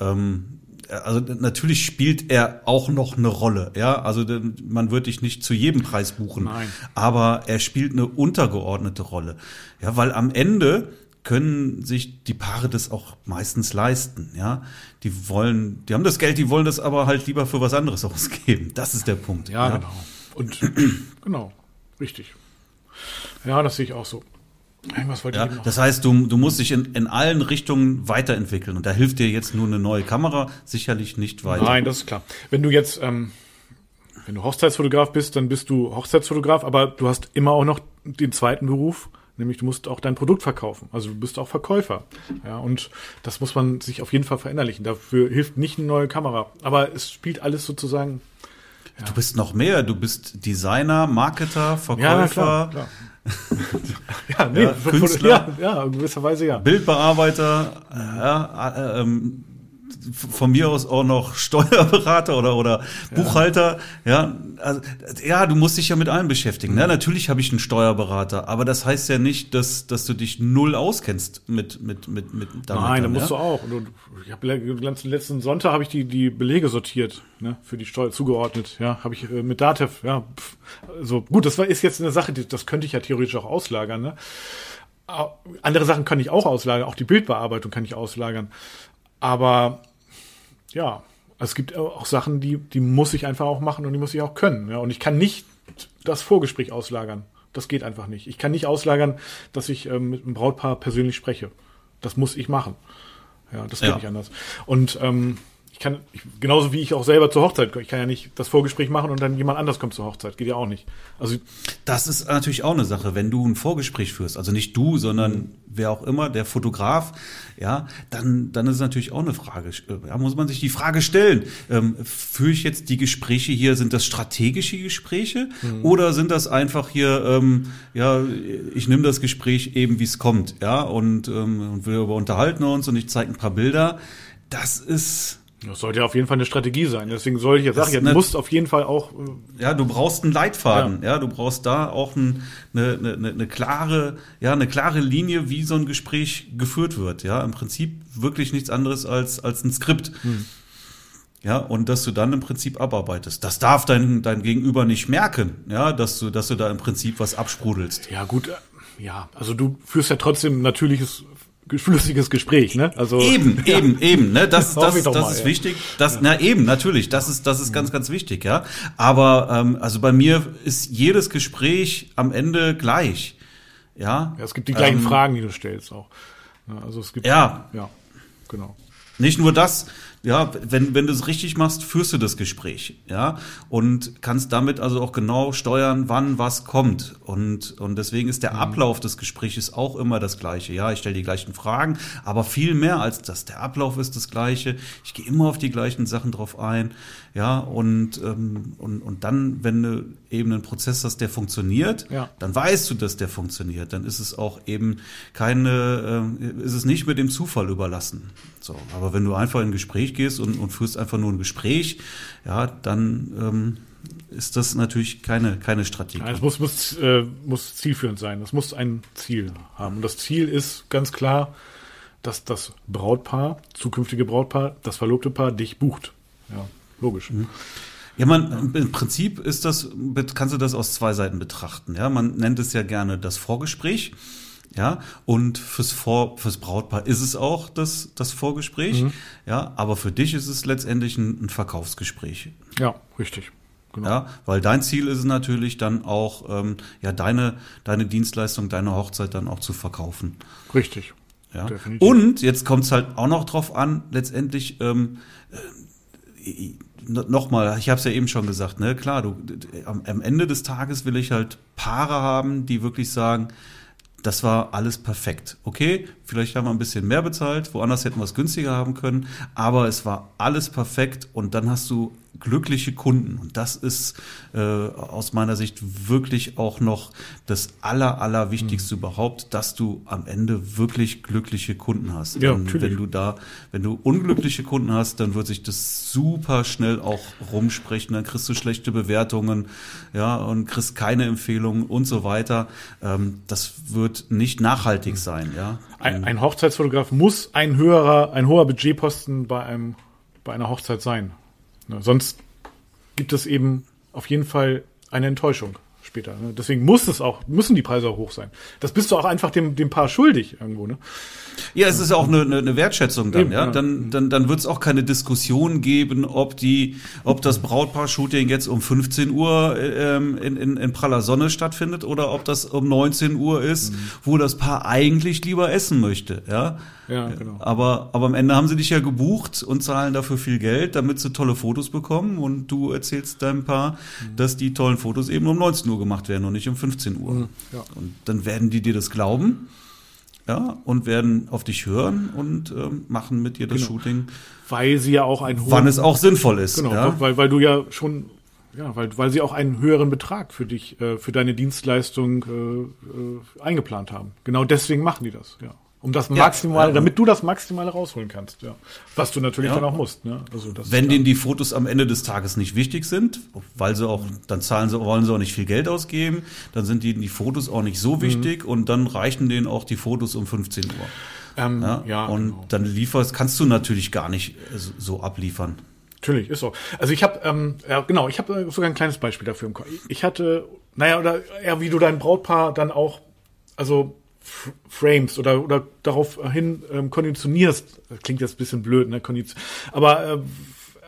ähm, also natürlich spielt er auch noch eine Rolle, ja. Also man wird dich nicht zu jedem Preis buchen, Nein. aber er spielt eine untergeordnete Rolle, ja, weil am Ende können sich die Paare das auch meistens leisten, ja. Die wollen, die haben das Geld, die wollen das aber halt lieber für was anderes ausgeben. Das ist der Punkt. Ja, ja. genau. Und genau, richtig. Ja, das sehe ich auch so. Ja, das heißt, du, du musst dich in, in allen Richtungen weiterentwickeln. Und da hilft dir jetzt nur eine neue Kamera sicherlich nicht weiter. Nein, das ist klar. Wenn du jetzt, ähm, wenn du Hochzeitsfotograf bist, dann bist du Hochzeitsfotograf, aber du hast immer auch noch den zweiten Beruf, nämlich du musst auch dein Produkt verkaufen. Also du bist auch Verkäufer. Ja, und das muss man sich auf jeden Fall verinnerlichen. Dafür hilft nicht eine neue Kamera. Aber es spielt alles sozusagen. Ja. Du bist noch mehr. Du bist Designer, Marketer, Verkäufer. Ja, klar, klar. ja, nee, ja, Künstler, ja, ja, in gewisser Weise ja. Bildbearbeiter, ja, äh, ähm, von mir aus auch noch Steuerberater oder oder Buchhalter, ja, also, ja, du musst dich ja mit allem beschäftigen. Ne? Mhm. Natürlich habe ich einen Steuerberater, aber das heißt ja nicht, dass dass du dich null auskennst mit mit mit mit damit. Nein, da musst ja? du auch. Und ich habe letzten Sonntag habe ich die die Belege sortiert, ne, für die Steuer zugeordnet. Ja, habe ich äh, mit Datev, ja, pff, so gut. Das war ist jetzt eine Sache, die, das könnte ich ja theoretisch auch auslagern. Ne? Andere Sachen kann ich auch auslagern, auch die Bildbearbeitung kann ich auslagern. Aber ja, es gibt auch Sachen, die, die muss ich einfach auch machen und die muss ich auch können. Ja? Und ich kann nicht das Vorgespräch auslagern. Das geht einfach nicht. Ich kann nicht auslagern, dass ich ähm, mit einem Brautpaar persönlich spreche. Das muss ich machen. Ja, das geht ja. nicht anders. Und ähm, kann, ich, genauso wie ich auch selber zur Hochzeit, ich kann ja nicht das Vorgespräch machen und dann jemand anders kommt zur Hochzeit. Geht ja auch nicht. Also das ist natürlich auch eine Sache, wenn du ein Vorgespräch führst, also nicht du, sondern mhm. wer auch immer, der Fotograf, ja, dann, dann ist es natürlich auch eine Frage. Ja, muss man sich die Frage stellen, ähm, führe ich jetzt die Gespräche hier, sind das strategische Gespräche mhm. oder sind das einfach hier, ähm, ja, ich nehme das Gespräch eben, wie es kommt, ja, und, ähm, und wir unterhalten uns und ich zeige ein paar Bilder. Das ist Das sollte ja auf jeden Fall eine Strategie sein. Deswegen soll ich ja sagen, du musst auf jeden Fall auch. Äh, ja, du brauchst einen Leitfaden. Ja, ja du brauchst da auch ein, eine, eine, eine klare, ja, eine klare Linie, wie so ein Gespräch geführt wird. Ja, im Prinzip wirklich nichts anderes als als ein Skript. Hm. Ja, und dass du dann im Prinzip abarbeitest. Das darf dein, dein Gegenüber nicht merken, ja, dass du, dass du da im Prinzip was absprudelst. Ja, gut, äh, ja, also du führst ja trotzdem natürliches flüssiges Gespräch, ne? Also eben, ja. eben, eben, ne? Das, das, das, das mal, ist ja. wichtig. Das, ja. na eben, natürlich, das ist, das ist mhm. ganz, ganz wichtig, ja. Aber ähm, also bei mir ist jedes Gespräch am Ende gleich, ja. ja es gibt die gleichen ähm, Fragen, die du stellst auch. Also es gibt ja, ja, genau. Nicht nur das, ja, wenn, wenn du es richtig machst, führst du das Gespräch, ja, und kannst damit also auch genau steuern, wann was kommt. Und, und deswegen ist der mhm. Ablauf des Gespräches auch immer das gleiche. Ja, ich stelle die gleichen Fragen, aber viel mehr als das. Der Ablauf ist das gleiche. Ich gehe immer auf die gleichen Sachen drauf ein, ja, und, ähm, und, und dann, wenn du eben einen Prozess hast, der funktioniert, ja. dann weißt du, dass der funktioniert. Dann ist es auch eben keine, äh, ist es nicht mit dem Zufall überlassen. So, aber wenn du einfach in ein Gespräch gehst und, und führst einfach nur ein Gespräch, ja, dann ähm, ist das natürlich keine, keine Strategie. Es muss, muss, äh, muss zielführend sein. Es muss ein Ziel haben. Und das Ziel ist ganz klar, dass das Brautpaar, zukünftige Brautpaar, das verlobte Paar dich bucht. Ja, logisch. Mhm. Ja, man, im Prinzip ist das, kannst du das aus zwei Seiten betrachten. Ja, man nennt es ja gerne das Vorgespräch. Ja, und fürs Vor, fürs Brautpaar ist es auch das, das Vorgespräch. Mhm. Ja, aber für dich ist es letztendlich ein, ein Verkaufsgespräch. Ja, richtig. Genau. Ja, weil dein Ziel ist es natürlich dann auch, ähm, ja, deine, deine Dienstleistung, deine Hochzeit dann auch zu verkaufen. Richtig. Ja. Definitiv. Und jetzt kommt es halt auch noch drauf an, letztendlich, ähm, äh, nochmal, ich habe es ja eben schon gesagt, ne, klar, du, am, am Ende des Tages will ich halt Paare haben, die wirklich sagen, das war alles perfekt. Okay, vielleicht haben wir ein bisschen mehr bezahlt, woanders hätten wir es günstiger haben können, aber es war alles perfekt und dann hast du glückliche Kunden. Und das ist äh, aus meiner Sicht wirklich auch noch das aller, aller Wichtigste mhm. überhaupt, dass du am Ende wirklich glückliche Kunden hast. Ja, Und wenn du da, wenn du unglückliche Kunden hast, dann wird sich das super schnell auch rumsprechen. Dann kriegst du schlechte Bewertungen, ja, und kriegst keine Empfehlungen und so weiter. Ähm, das wird nicht nachhaltig mhm. sein, ja. Ein, ein Hochzeitsfotograf muss ein höherer, ein hoher Budgetposten bei einem, bei einer Hochzeit sein. Ne, sonst gibt es eben auf jeden Fall eine Enttäuschung später. Ne? Deswegen muss es auch, müssen die Preise auch hoch sein. Das bist du auch einfach dem, dem Paar schuldig irgendwo, ne? Ja, es ist auch eine, eine Wertschätzung dann, Eben, ja. Dann, dann, dann wird es auch keine Diskussion geben, ob die, ob das Brautpaar-Shooting jetzt um 15 Uhr ähm, in, in, in praller Sonne stattfindet oder ob das um 19 Uhr ist, mhm. wo das Paar eigentlich lieber essen möchte, ja. Ja, genau. Aber, aber am Ende haben sie dich ja gebucht und zahlen dafür viel Geld, damit sie tolle Fotos bekommen. Und du erzählst deinem Paar, mhm. dass die tollen Fotos eben um 19 Uhr gemacht werden und nicht um 15 Uhr. Mhm, ja. Und dann werden die dir das glauben. Ja, und werden auf dich hören und ähm, machen mit dir das genau. Shooting. Weil sie ja auch ein Wann es auch sinnvoll ist. Genau, ja? weil, weil du ja schon ja, weil, weil sie auch einen höheren Betrag für dich, äh, für deine Dienstleistung äh, äh, eingeplant haben. Genau deswegen machen die das, ja. Um das Maximale, ja, damit du das Maximale rausholen kannst, ja. Was du natürlich ja. dann auch musst, ne? Also das Wenn denen die Fotos am Ende des Tages nicht wichtig sind, weil sie auch, dann zahlen sie, wollen sie auch nicht viel Geld ausgeben, dann sind ihnen die Fotos auch nicht so mhm. wichtig mhm. und dann reichen denen auch die Fotos um 15 Uhr. Ähm, ja, ja, und genau. dann lieferst, kannst du natürlich gar nicht so abliefern. Natürlich, ist so. Also ich habe, ähm, ja genau, ich habe sogar ein kleines Beispiel dafür im Kopf. Ich hatte, naja, oder eher wie du dein Brautpaar dann auch, also frames oder, oder daraufhin ähm, konditionierst. Das klingt jetzt ein bisschen blöd, ne? Kondition. Aber äh,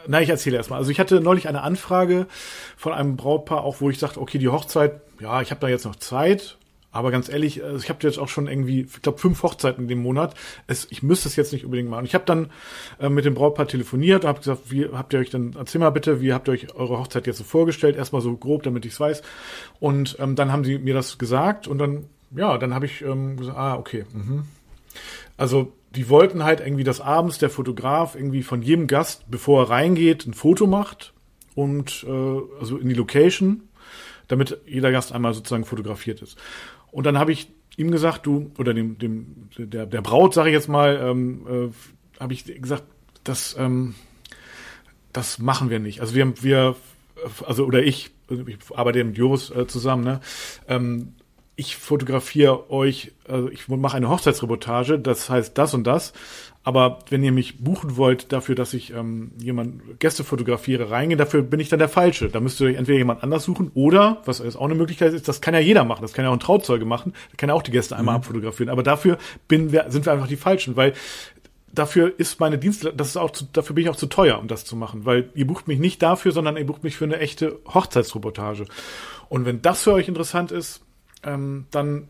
na, ich erzähle erstmal. Also ich hatte neulich eine Anfrage von einem Brautpaar, auch wo ich sagte, okay, die Hochzeit, ja, ich habe da jetzt noch Zeit, aber ganz ehrlich, also ich habe jetzt auch schon irgendwie, ich glaube, fünf Hochzeiten in dem Monat. Es, ich müsste es jetzt nicht unbedingt machen. Ich habe dann äh, mit dem Brautpaar telefoniert und habe gesagt, wie habt ihr euch dann, erzähl mal bitte, wie habt ihr euch eure Hochzeit jetzt so vorgestellt? Erstmal so grob, damit ich es weiß. Und ähm, dann haben sie mir das gesagt und dann ja, dann habe ich ähm, gesagt, ah, okay. Mhm. Also die wollten halt irgendwie, dass abends der Fotograf irgendwie von jedem Gast, bevor er reingeht, ein Foto macht und äh, also in die Location, damit jeder Gast einmal sozusagen fotografiert ist. Und dann habe ich ihm gesagt, du oder dem dem der der Braut sage ich jetzt mal, ähm, äh, habe ich gesagt, dass ähm, das machen wir nicht. Also wir, wir, also oder ich, ich arbeite mit Joris äh, zusammen, ne? Ähm, ich fotografiere euch, also ich mache eine Hochzeitsreportage, das heißt das und das. Aber wenn ihr mich buchen wollt dafür, dass ich ähm, jemand Gäste fotografiere, reingehe, dafür bin ich dann der Falsche. Da müsst ihr euch entweder jemand anders suchen oder, was ist auch eine Möglichkeit ist, das kann ja jeder machen. Das kann ja auch ein Trauzeuge machen. Da kann ja auch die Gäste einmal mhm. abfotografieren. Aber dafür bin sind wir einfach die Falschen, weil dafür ist meine Dienstleistung, das ist auch zu, dafür bin ich auch zu teuer, um das zu machen, weil ihr bucht mich nicht dafür, sondern ihr bucht mich für eine echte Hochzeitsreportage. Und wenn das für euch interessant ist, ähm, dann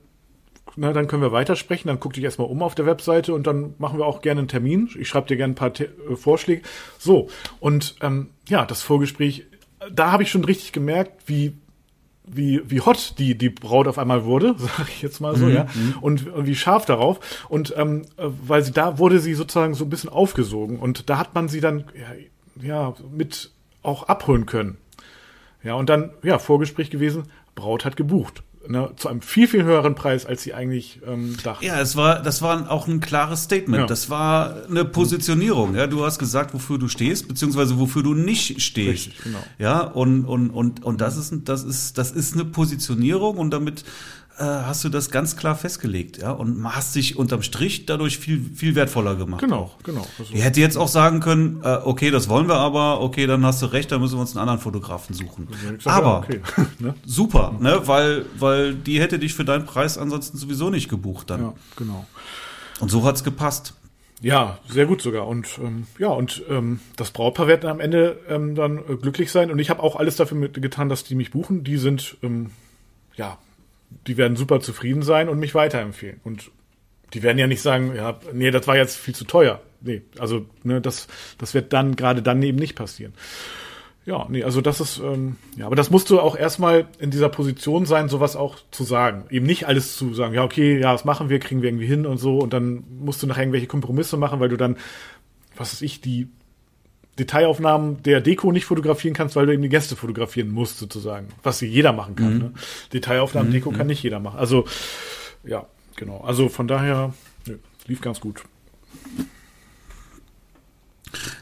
na, dann können wir weitersprechen. Dann guck dich erstmal um auf der Webseite und dann machen wir auch gerne einen Termin. Ich schreibe dir gerne ein paar Te äh, Vorschläge. So, und ähm, ja, das Vorgespräch, da habe ich schon richtig gemerkt, wie wie, wie hot die, die Braut auf einmal wurde, sage ich jetzt mal so, mhm. ja, mhm. und, und wie scharf darauf. Und ähm, äh, weil sie da wurde sie sozusagen so ein bisschen aufgesogen und da hat man sie dann ja, ja mit auch abholen können. Ja, und dann, ja, Vorgespräch gewesen, Braut hat gebucht ne, zu einem viel, viel höheren Preis, als sie eigentlich ähm, dachten. Ja, es war, das war auch ein klares Statement. Ja. Das war eine Positionierung. Ja, du hast gesagt, wofür du stehst, beziehungsweise wofür du nicht stehst. Richtig, genau. Ja, und, und, und, und das ist, das ist, das ist eine Positionierung und damit hast du das ganz klar festgelegt, ja, und hast dich unterm Strich dadurch viel, viel wertvoller gemacht. Genau, genau. Also. Ich hätte jetzt auch sagen können, äh, okay, das wollen wir aber, okay, dann hast du recht, dann müssen wir uns einen anderen Fotografen suchen. Gesagt, aber ja, okay. ne? super, ne, weil, weil die hätte dich für deinen Preis ansonsten sowieso nicht gebucht dann. Ja, genau. Und so hat's gepasst. Ja, sehr gut sogar. Und ähm, ja, und ähm, das Brautpaar wird am Ende ähm, dann äh, glücklich sein. Und ich habe auch alles dafür getan, dass die mich buchen. Die sind ähm, ja die werden super zufrieden sein und mich weiterempfehlen. Und die werden ja nicht sagen, ja, nee, das war jetzt viel zu teuer. Nee, also ne, das, das wird dann gerade dann eben nicht passieren. Ja, nee, also das ist, ähm, ja, aber das musst du auch erstmal in dieser Position sein, sowas auch zu sagen. Eben nicht alles zu sagen, ja, okay, ja, das machen wir, kriegen wir irgendwie hin und so, und dann musst du nachher irgendwelche Kompromisse machen, weil du dann, was weiß ich, die Detailaufnahmen der Deko nicht fotografieren kannst, weil du eben die Gäste fotografieren musst, sozusagen. Was jeder machen kann. Mhm. Ne? Detailaufnahmen, mhm. Deko kann nicht jeder machen. Also, ja, genau. Also von daher, nö, lief ganz gut.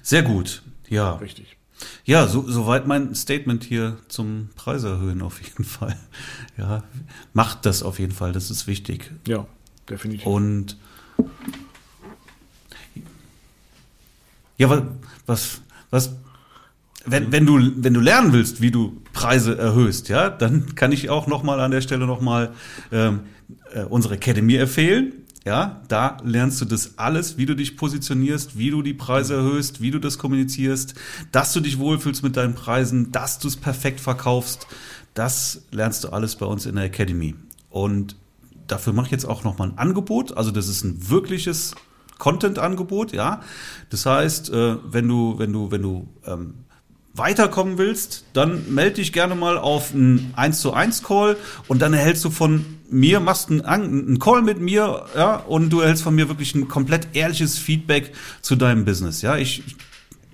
Sehr gut, ja. Richtig. Ja, so, soweit mein Statement hier zum Preis erhöhen auf jeden Fall. Ja, macht das auf jeden Fall, das ist wichtig. Ja, definitiv. Und ja, was, was, was, wenn, wenn du, wenn du lernen willst, wie du Preise erhöhst, ja, dann kann ich auch nochmal an der Stelle nochmal ähm, äh, unsere Academy empfehlen. Ja, da lernst du das alles, wie du dich positionierst, wie du die Preise erhöhst, wie du das kommunizierst, dass du dich wohlfühlst mit deinen Preisen, dass du es perfekt verkaufst. Das lernst du alles bei uns in der Academy. Und dafür mache ich jetzt auch nochmal ein Angebot. Also das ist ein wirkliches Content-Angebot, ja. Das heißt, äh, wenn du, wenn du, wenn du ähm, weiterkommen willst, dann melde dich gerne mal auf einen 1 zu 1 Call und dann erhältst du von mir, machst einen, einen Call mit mir, ja, und du erhältst von mir wirklich ein komplett ehrliches Feedback zu deinem Business, ja. Ich,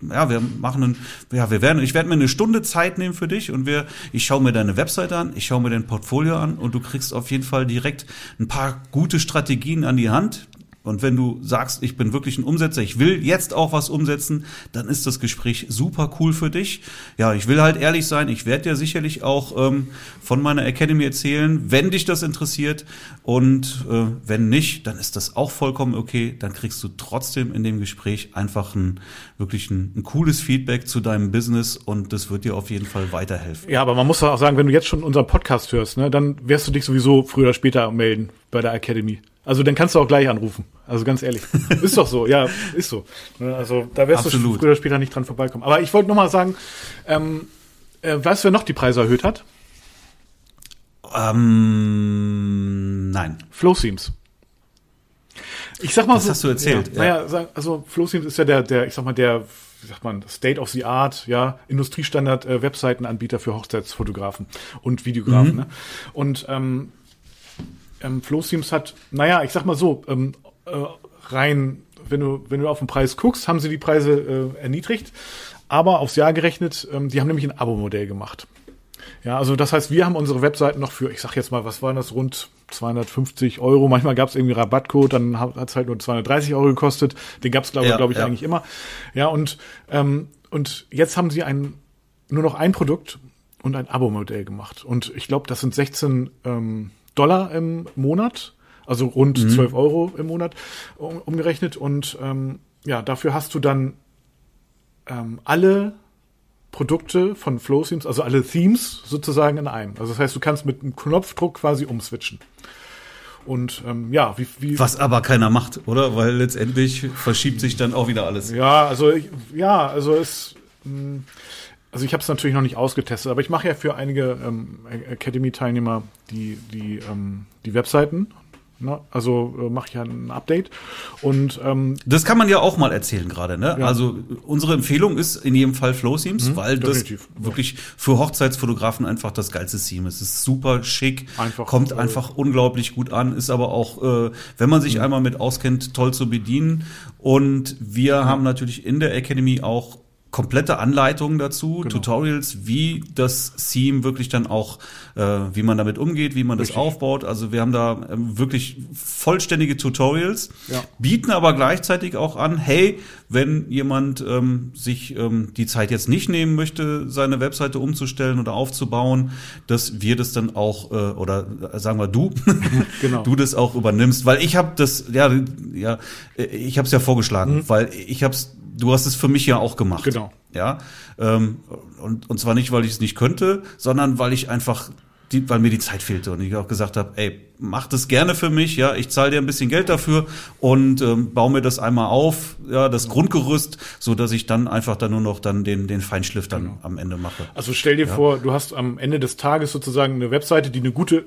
ja, wir machen einen, ja, wir werden, ich werde mir eine Stunde Zeit nehmen für dich und wir, ich schaue mir deine Webseite an, ich schaue mir dein Portfolio an und du kriegst auf jeden Fall direkt ein paar gute Strategien an die Hand, und wenn du sagst, ich bin wirklich ein Umsetzer, ich will jetzt auch was umsetzen, dann ist das Gespräch super cool für dich. Ja, ich will halt ehrlich sein, ich werde dir sicherlich auch ähm, von meiner Academy erzählen, wenn dich das interessiert. Und äh, wenn nicht, dann ist das auch vollkommen okay. Dann kriegst du trotzdem in dem Gespräch einfach ein wirklich ein, ein cooles Feedback zu deinem Business und das wird dir auf jeden Fall weiterhelfen. Ja, aber man muss auch sagen, wenn du jetzt schon unseren Podcast hörst, ne, dann wirst du dich sowieso früher oder später melden bei der Academy. Also dann kannst du auch gleich anrufen. Also ganz ehrlich. ist doch so, ja, ist so. Ne, also da wirst Absolut. du früher oder später nicht dran vorbeikommen. Aber ich wollte noch mal sagen, ähm, äh, weißt du, wer noch die Preise erhöht hat? Ähm, nein. Flowseams. Ich sag mal Was so. hast du erzählt? Ja, ja. Naja, also Flowseams ist ja der, der, ich sag mal, der, wie sagt man, State of the Art, ja, Industriestandard äh, Webseitenanbieter für Hochzeitsfotografen und Videografen. Mhm. Ne? Und ähm, ähm, Flowstreams hat, naja, ich sag mal so, ähm, äh, rein, wenn du, wenn du auf den Preis guckst, haben sie die Preise äh, erniedrigt, aber aufs Jahr gerechnet, ähm, die haben nämlich ein Abo-Modell gemacht. Ja, also das heißt, wir haben unsere Webseiten noch für, ich sag jetzt mal, was waren das, rund 250 Euro. Manchmal gab es irgendwie Rabattcode, dann hat es halt nur 230 Euro gekostet. Den gab es, glaube ja, glaub ich, ja. eigentlich immer. Ja, und ähm, und jetzt haben sie ein, nur noch ein Produkt und ein Abo-Modell gemacht. Und ich glaube, das sind 16 ähm, Dollar im Monat, also rund mhm. 12 Euro im Monat um, umgerechnet. Und ähm, ja, dafür hast du dann ähm, alle Produkte von FlowThemes, also alle Themes sozusagen in einem. Also das heißt, du kannst mit einem Knopfdruck quasi umswitchen. Und ähm, ja, wie, wie was aber keiner macht, oder? Weil letztendlich verschiebt sich dann auch wieder alles. Ja, also ich, ja, also es hm, also ich habe es natürlich noch nicht ausgetestet, aber ich mache ja für einige ähm, Academy-Teilnehmer die die ähm, die Webseiten Ne? Also äh, mache ich ja ein Update. Und ähm, das kann man ja auch mal erzählen gerade. Ne? Ja. Also unsere Empfehlung ist in jedem Fall Flow Themes, mhm, weil definitiv. das wirklich für Hochzeitsfotografen einfach das geilste Theme ist. Es ist super schick, einfach, kommt äh, einfach unglaublich gut an, ist aber auch, äh, wenn man sich mhm. einmal mit auskennt, toll zu bedienen. Und wir mhm. haben natürlich in der Academy auch komplette Anleitungen dazu, genau. Tutorials, wie das Theme wirklich dann auch, äh, wie man damit umgeht, wie man Richtig. das aufbaut. Also wir haben da ähm, wirklich vollständige Tutorials, ja. bieten aber gleichzeitig auch an, hey, wenn jemand ähm, sich ähm, die Zeit jetzt nicht nehmen möchte, seine Webseite umzustellen oder aufzubauen, dass wir das dann auch, äh, oder äh, sagen wir du, genau. du das auch übernimmst. Weil ich habe das, ja, ja, ich habe es ja vorgeschlagen, mhm. weil ich habe es du hast es für mich ja auch gemacht. Genau. Ja. Ähm, und, und zwar nicht, weil ich es nicht könnte, sondern weil ich einfach die, weil mir die Zeit fehlte und ich auch gesagt habe, ey, mach das gerne für mich, ja, ich zahle dir ein bisschen Geld dafür und ähm, baue mir das einmal auf, ja, das Grundgerüst, so dass ich dann einfach dann nur noch dann den den Feinschliff dann genau. am Ende mache. Also stell dir ja. vor, du hast am Ende des Tages sozusagen eine Webseite, die eine gute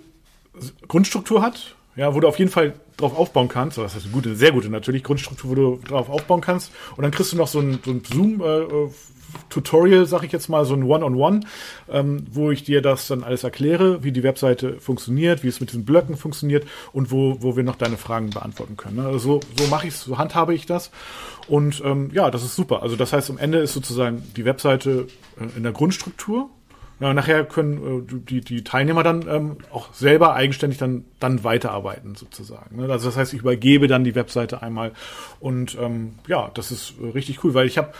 Grundstruktur hat, ja, wo du auf jeden Fall drauf aufbauen kannst, das heißt eine gute, sehr gute natürlich, Grundstruktur, wo du drauf aufbauen kannst. Und dann kriegst du noch so ein, so ein Zoom, äh, Tutorial, sag ich jetzt mal, so ein One-on-One, -on -One, ähm, wo ich dir das dann alles erkläre, wie die Webseite funktioniert, wie es mit diesen Blöcken funktioniert und wo, wo wir noch deine Fragen beantworten können. Ne? Also so, so mache ich so handhabe ich das. Und ähm, ja, das ist super. Also das heißt, am Ende ist sozusagen die Webseite äh, in der Grundstruktur ja, nachher können äh, die, die Teilnehmer dann ähm, auch selber eigenständig dann, dann weiterarbeiten sozusagen. Ne? Also das heißt, ich übergebe dann die Webseite einmal und ähm, ja, das ist äh, richtig cool, weil ich habe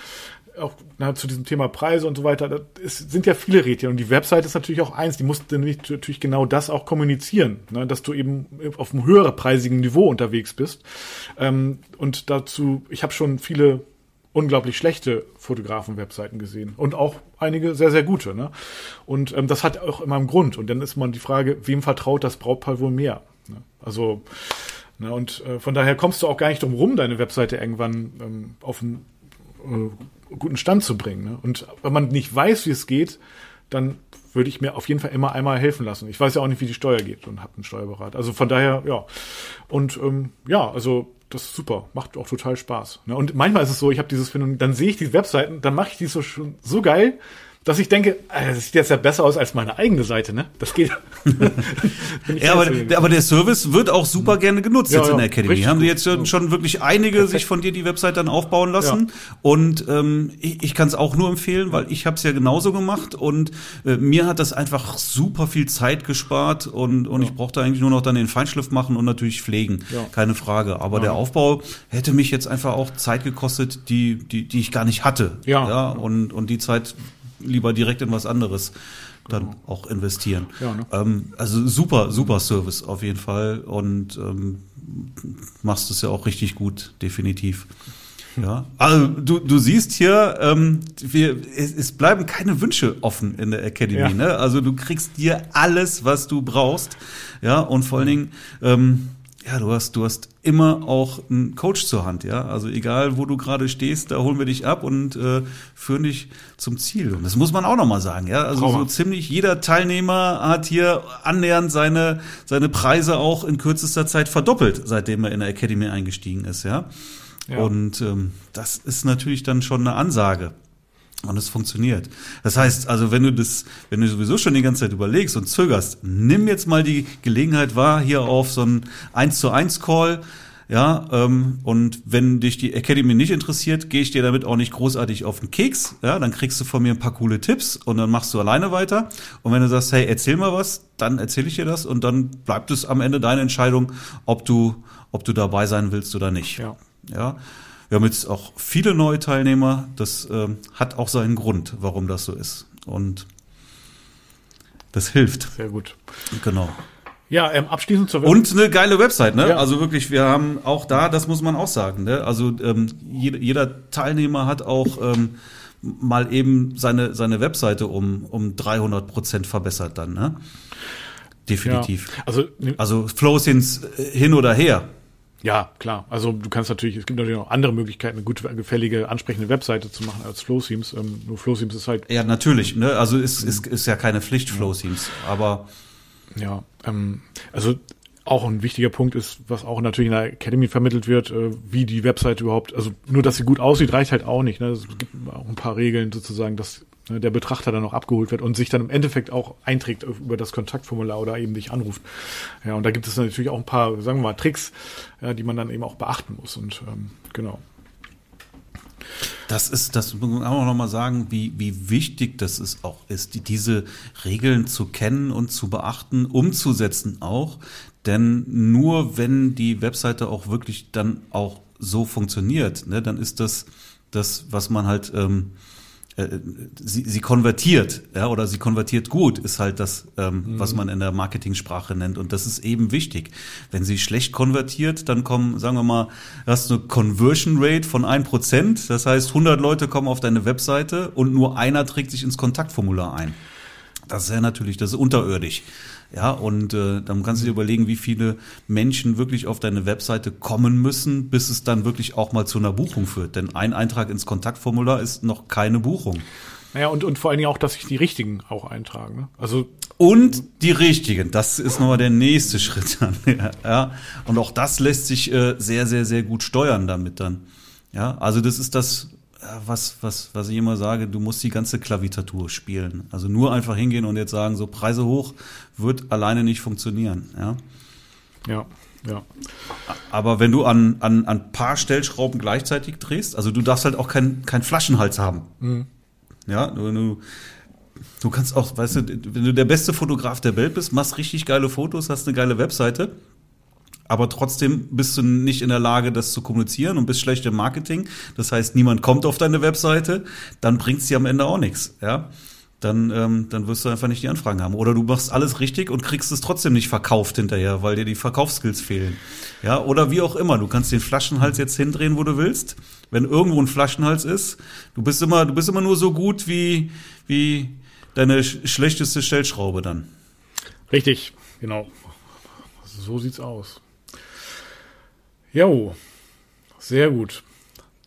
auch na, zu diesem Thema Preise und so weiter, ist, sind ja viele Rädchen und die Webseite ist natürlich auch eins, die muss natürlich genau das auch kommunizieren, ne, dass du eben auf einem höherpreisigen Niveau unterwegs bist. Ähm, und dazu, ich habe schon viele unglaublich schlechte Fotografen-Webseiten gesehen und auch einige sehr, sehr gute. Ne? Und ähm, das hat auch immer einen Grund. Und dann ist man die Frage, wem vertraut das Brautpaar wohl mehr? Ne? Also, ne, und äh, von daher kommst du auch gar nicht drum rum, deine Webseite irgendwann ähm, auf einen äh, guten Stand zu bringen. Ne? Und wenn man nicht weiß, wie es geht, dann würde ich mir auf jeden Fall immer einmal helfen lassen. Ich weiß ja auch nicht, wie die Steuer geht und habe einen Steuerberater. Also von daher, ja. Und ähm, ja, also das ist super, macht auch total Spaß. Ne? Und manchmal ist es so, ich habe dieses Phänomen, dann sehe ich die Webseiten, dann mache ich die so schon so geil, dass ich denke, äh, das sieht jetzt ja besser aus als meine eigene Seite, ne? Das geht. ja, aber, der, aber der Service wird auch super gerne genutzt ja, jetzt ja, in der Academy. Haben die jetzt schon, schon wirklich einige Perfekt. sich von dir die Website dann aufbauen lassen. Ja. Und ähm, ich, ich kann es auch nur empfehlen, weil ich habe es ja genauso gemacht und äh, mir hat das einfach super viel Zeit gespart und, und ich brauchte eigentlich nur noch dann den Feinschliff machen und natürlich pflegen. Keine Frage. Aber der Aufbau hätte mich jetzt einfach auch Zeit gekostet, die, die, die ich gar nicht hatte. Ja. ja und, und die Zeit lieber direkt in was anderes dann genau. auch investieren. Ja, ne? ähm, also super, super Service auf jeden Fall und ähm, machst es ja auch richtig gut, definitiv. Ja, also du, du siehst hier, ähm, wir, es, es bleiben keine Wünsche offen in der Academy. Ja. Ne? Also du kriegst dir alles, was du brauchst. Ja, und vor allen Dingen, ähm, ja, du hast, du hast immer auch einen Coach zur Hand, ja. Also egal, wo du gerade stehst, da holen wir dich ab und äh, führen dich zum Ziel. Und das muss man auch nochmal sagen, ja. Also Trauma. so ziemlich jeder Teilnehmer hat hier annähernd seine, seine Preise auch in kürzester Zeit verdoppelt, seitdem er in der Academy eingestiegen ist, ja. ja. Und ähm, das ist natürlich dann schon eine Ansage. Und es funktioniert. Das heißt, also wenn du das, wenn du sowieso schon die ganze Zeit überlegst und zögerst, nimm jetzt mal die Gelegenheit wahr hier auf so ein 1 zu 1 Call. Ja, ähm, und wenn dich die Academy nicht interessiert, gehe ich dir damit auch nicht großartig auf den Keks. Ja, dann kriegst du von mir ein paar coole Tipps und dann machst du alleine weiter. Und wenn du sagst, hey, erzähl mal was, dann erzähle ich dir das und dann bleibt es am Ende deine Entscheidung, ob du, ob du dabei sein willst oder nicht. Ja. Ja. Wir haben jetzt auch viele neue Teilnehmer. Das ähm, hat auch seinen Grund, warum das so ist. Und das hilft. Sehr gut. Genau. Ja, ähm, abschließend zur Und eine geile Website, ne? Ja. Also wirklich, wir haben auch da, das muss man auch sagen, ne? Also ähm, jeder, jeder Teilnehmer hat auch ähm, mal eben seine seine Webseite um um 300 Prozent verbessert dann, ne? Definitiv. Ja, also Also Flowsins äh, hin oder her. Ja, klar. Also du kannst natürlich, es gibt natürlich noch andere Möglichkeiten, eine gute, gefällige, ansprechende Webseite zu machen als Flowthemes. Ähm, nur Flowthemes ist halt, Ja, natürlich, ne? Also ist ist, ist ja keine Pflicht Flowsins, aber ja, ähm, also auch ein wichtiger Punkt ist, was auch natürlich in der Academy vermittelt wird, äh, wie die Webseite überhaupt, also nur, dass sie gut aussieht, reicht halt auch nicht. Ne? Es gibt auch ein paar Regeln sozusagen, dass ne, der Betrachter dann auch abgeholt wird und sich dann im Endeffekt auch einträgt über das Kontaktformular oder eben dich anruft. Ja, und da gibt es natürlich auch ein paar, sagen wir mal, Tricks, ja, die man dann eben auch beachten muss. Und ähm, genau. Das ist, das muss man auch noch mal sagen, wie, wie wichtig das ist auch ist, die, diese Regeln zu kennen und zu beachten, umzusetzen auch. Denn nur wenn die Webseite auch wirklich dann auch so funktioniert, ne, dann ist das das, was man halt ähm, äh, sie, sie konvertiert, ja, oder sie konvertiert gut, ist halt das, ähm, was man in der Marketingsprache nennt. Und das ist eben wichtig. Wenn sie schlecht konvertiert, dann kommen, sagen wir mal, hast du eine Conversion Rate von 1%. Das heißt, 100 Leute kommen auf deine Webseite und nur einer trägt sich ins Kontaktformular ein. Das ist ja natürlich, das ist unterirdisch. Ja, und äh, dann kannst du dir überlegen, wie viele Menschen wirklich auf deine Webseite kommen müssen, bis es dann wirklich auch mal zu einer Buchung führt. Denn ein Eintrag ins Kontaktformular ist noch keine Buchung. Naja, und, und vor allen Dingen auch, dass sich die richtigen auch eintragen. Ne? Also Und die richtigen, das ist nochmal der nächste Schritt dann. Ja. Und auch das lässt sich äh, sehr, sehr, sehr gut steuern damit dann. Ja, also das ist das, was, was, was ich immer sage, du musst die ganze Klavitatur spielen. Also nur einfach hingehen und jetzt sagen, so Preise hoch, wird alleine nicht funktionieren. Ja. ja, ja. Aber wenn du an, an, an paar Stellschrauben gleichzeitig drehst, also du darfst halt auch keinen kein Flaschenhals haben. Ja, du, du, du kannst auch, weißt du, wenn du der beste Fotograf der Welt bist, machst richtig geile Fotos, hast eine geile Webseite, aber trotzdem bist du nicht in der Lage, das zu kommunizieren und bist schlecht im Marketing. Das heißt, niemand kommt auf deine Webseite, dann bringt's dir am Ende auch nichts. Ja, dann, ähm, dann wirst du einfach nicht die Anfragen haben. Oder du machst alles richtig und kriegst es trotzdem nicht verkauft hinterher, weil dir die Verkaufsskills fehlen. Ja, oder wie auch immer. Du kannst den Flaschenhals jetzt hindrehen, wo du willst. Wenn irgendwo ein Flaschenhals ist, du bist immer, du bist immer nur so gut wie, wie deine sch schlechteste Stellschraube dann. Richtig, genau. So sieht's aus. Jo, sehr gut.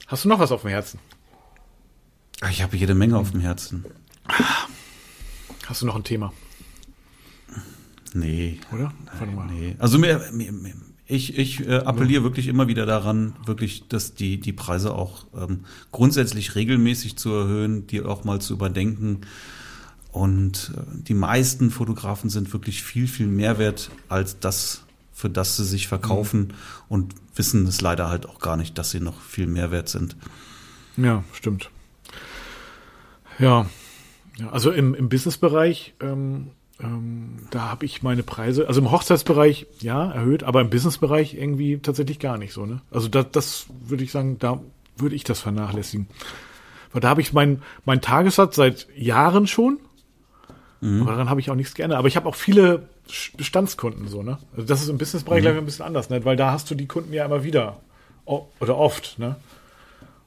Hast du noch was auf dem Herzen? Ah, Ich habe jede Menge auf dem Herzen. Hast du noch ein Thema, Nee. oder? Warte mal. Nee. Also mir, mir, mir ich, ich äh, appelliere wirklich immer wieder daran, wirklich, dass die, die Preise auch ähm, grundsätzlich regelmäßig zu erhöhen, die auch mal zu überdenken. Und äh, die meisten Fotografen sind wirklich viel, viel mehr wert als das, für das sie sich verkaufen und wissen es leider halt auch gar nicht, dass sie noch viel mehr wert sind. Ja, stimmt. Ja, ja also im, im Businessbereich, ähm, ähm, da habe ich meine Preise, also im Hochzeitsbereich ja erhöht, aber im Businessbereich irgendwie tatsächlich gar nicht so. Ne? Also das, das würde ich sagen, da würde ich das vernachlässigen. Weil da habe ich meinen mein Tagessatz seit Jahren schon, aber daran habe ich auch nichts geändert. Aber ich habe auch viele Bestandskunden so, ne? Also das ist im Businessbereich gleich ein bisschen anders, ne? Weil da hast du die Kunden ja immer wieder. O oder oft, ne?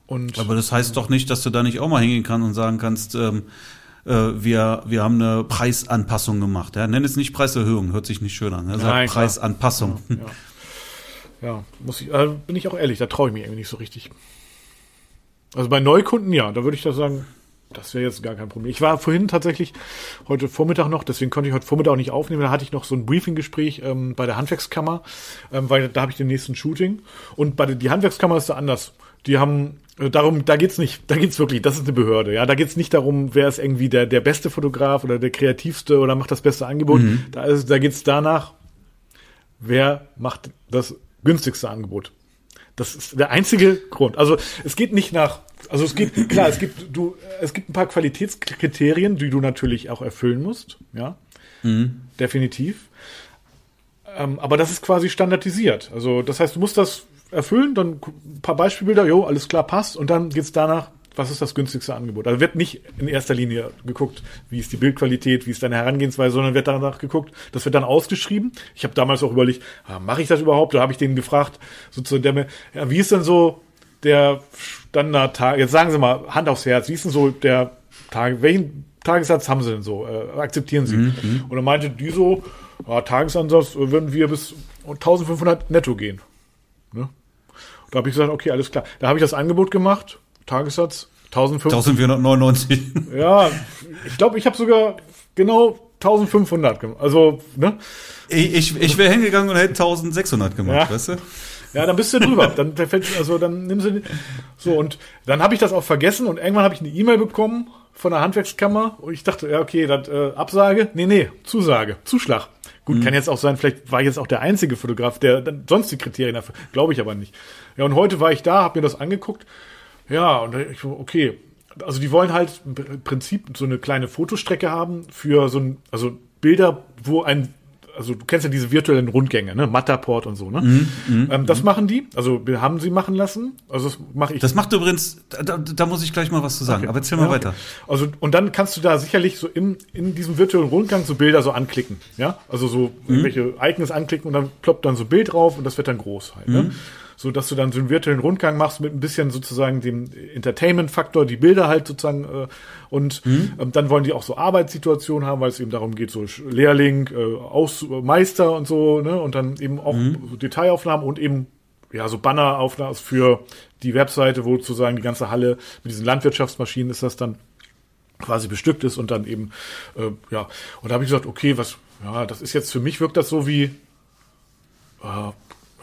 Und Aber das heißt doch nicht, dass du da nicht auch mal hingehen kannst und sagen kannst, ähm, äh, wir, wir haben eine Preisanpassung gemacht. Ja? Nenn es nicht Preiserhöhung, hört sich nicht schön an. Ne? Sag Nein. Preisanpassung. Ja, ja muss ich, äh, bin ich auch ehrlich, da traue ich mir irgendwie nicht so richtig. Also bei Neukunden, ja, da würde ich das sagen, das wäre jetzt gar kein Problem. Ich war vorhin tatsächlich heute Vormittag noch, deswegen konnte ich heute Vormittag auch nicht aufnehmen. Da hatte ich noch so ein Briefinggespräch ähm, bei der Handwerkskammer, ähm, weil da habe ich den nächsten Shooting. Und bei der die Handwerkskammer ist da anders. Die haben äh, darum, da geht's nicht, da geht's wirklich, das ist eine Behörde, ja. Da geht's nicht darum, wer ist irgendwie der, der beste Fotograf oder der kreativste oder macht das beste Angebot. Da, ist, da geht's danach, wer macht das günstigste Angebot. Das ist der einzige Grund. Also es geht nicht nach, also es geht, klar, es gibt, du, es gibt ein paar Qualitätskriterien, die du natürlich auch erfüllen musst, ja. Definitiv. Ähm, aber das ist quasi standardisiert. Also das heißt, du musst das erfüllen, dann ein paar Beispielbilder, jo, alles klar, passt. Und dann geht's danach, was ist das günstigste Angebot? Also wird nicht in erster Linie geguckt, wie ist die Bildqualität, wie ist deine Herangehensweise, sondern wird danach geguckt, das wird dann ausgeschrieben. Ich habe damals auch überlegt, ah, mache ich das überhaupt? Da habe ich den gefragt, sozusagen, der mir, ja, wie ist denn so der Standardtag, jetzt sagen Sie mal, Hand aufs Herz, wie ist denn so der Tag, welchen Tagessatz haben Sie denn so? Äh, akzeptieren Sie? Mhm. Und dann meinte die so, ja, Tagesansatz würden wir bis 1500 netto gehen. Ne? Da habe ich gesagt, okay, alles klar. Da habe ich das Angebot gemacht, Tagessatz 1499. Ja, ich glaube, ich habe sogar genau 1500 gemacht. Also, ne? Ich, ich, ich wäre hingegangen und hätte 1600 gemacht, ja. weißt du? Ja, dann bist du drüber. dann also dann nimmst du so und dann habe ich das auch vergessen und irgendwann habe ich eine E-Mail bekommen von der Handwerkskammer und ich dachte, ja, okay, das äh, Absage, nee, nee, Zusage, Zuschlag. Gut, mhm. kann jetzt auch sein, vielleicht war ich jetzt auch der einzige Fotograf, der dann sonst die Kriterien dafür, glaube ich aber nicht. Ja, und heute war ich da, habe mir das angeguckt. Ja, und ich okay, also die wollen halt im Prinzip so eine kleine Fotostrecke haben für so ein, also Bilder, wo ein also du kennst ja diese virtuellen Rundgänge, ne? Matterport und so, ne? Mm, mm, ähm, das mm. machen die, also wir haben sie machen lassen. Also das mache ich. Das macht übrigens, da, da muss ich gleich mal was zu sagen, okay. aber erzähl mal ja, weiter. Also und dann kannst du da sicherlich so in, in diesem virtuellen Rundgang so Bilder so anklicken, ja? Also so mhm. irgendwelche Icons anklicken und dann ploppt dann so Bild drauf und das wird dann groß halt, ne? So dass du dann so einen virtuellen Rundgang machst mit ein bisschen sozusagen dem Entertainment-Faktor, die Bilder halt sozusagen äh, und mhm. ähm, dann wollen die auch so Arbeitssituationen haben, weil es eben darum geht, so Lehrling, äh, Aus Meister und so, ne? Und dann eben auch mhm. so Detailaufnahmen und eben ja so Banneraufnahmen für die Webseite, wo sozusagen die ganze Halle mit diesen Landwirtschaftsmaschinen ist das dann quasi bestückt ist und dann eben äh, ja und da habe ich gesagt, okay, was ja, das ist jetzt für mich wirkt das so wie äh, ja,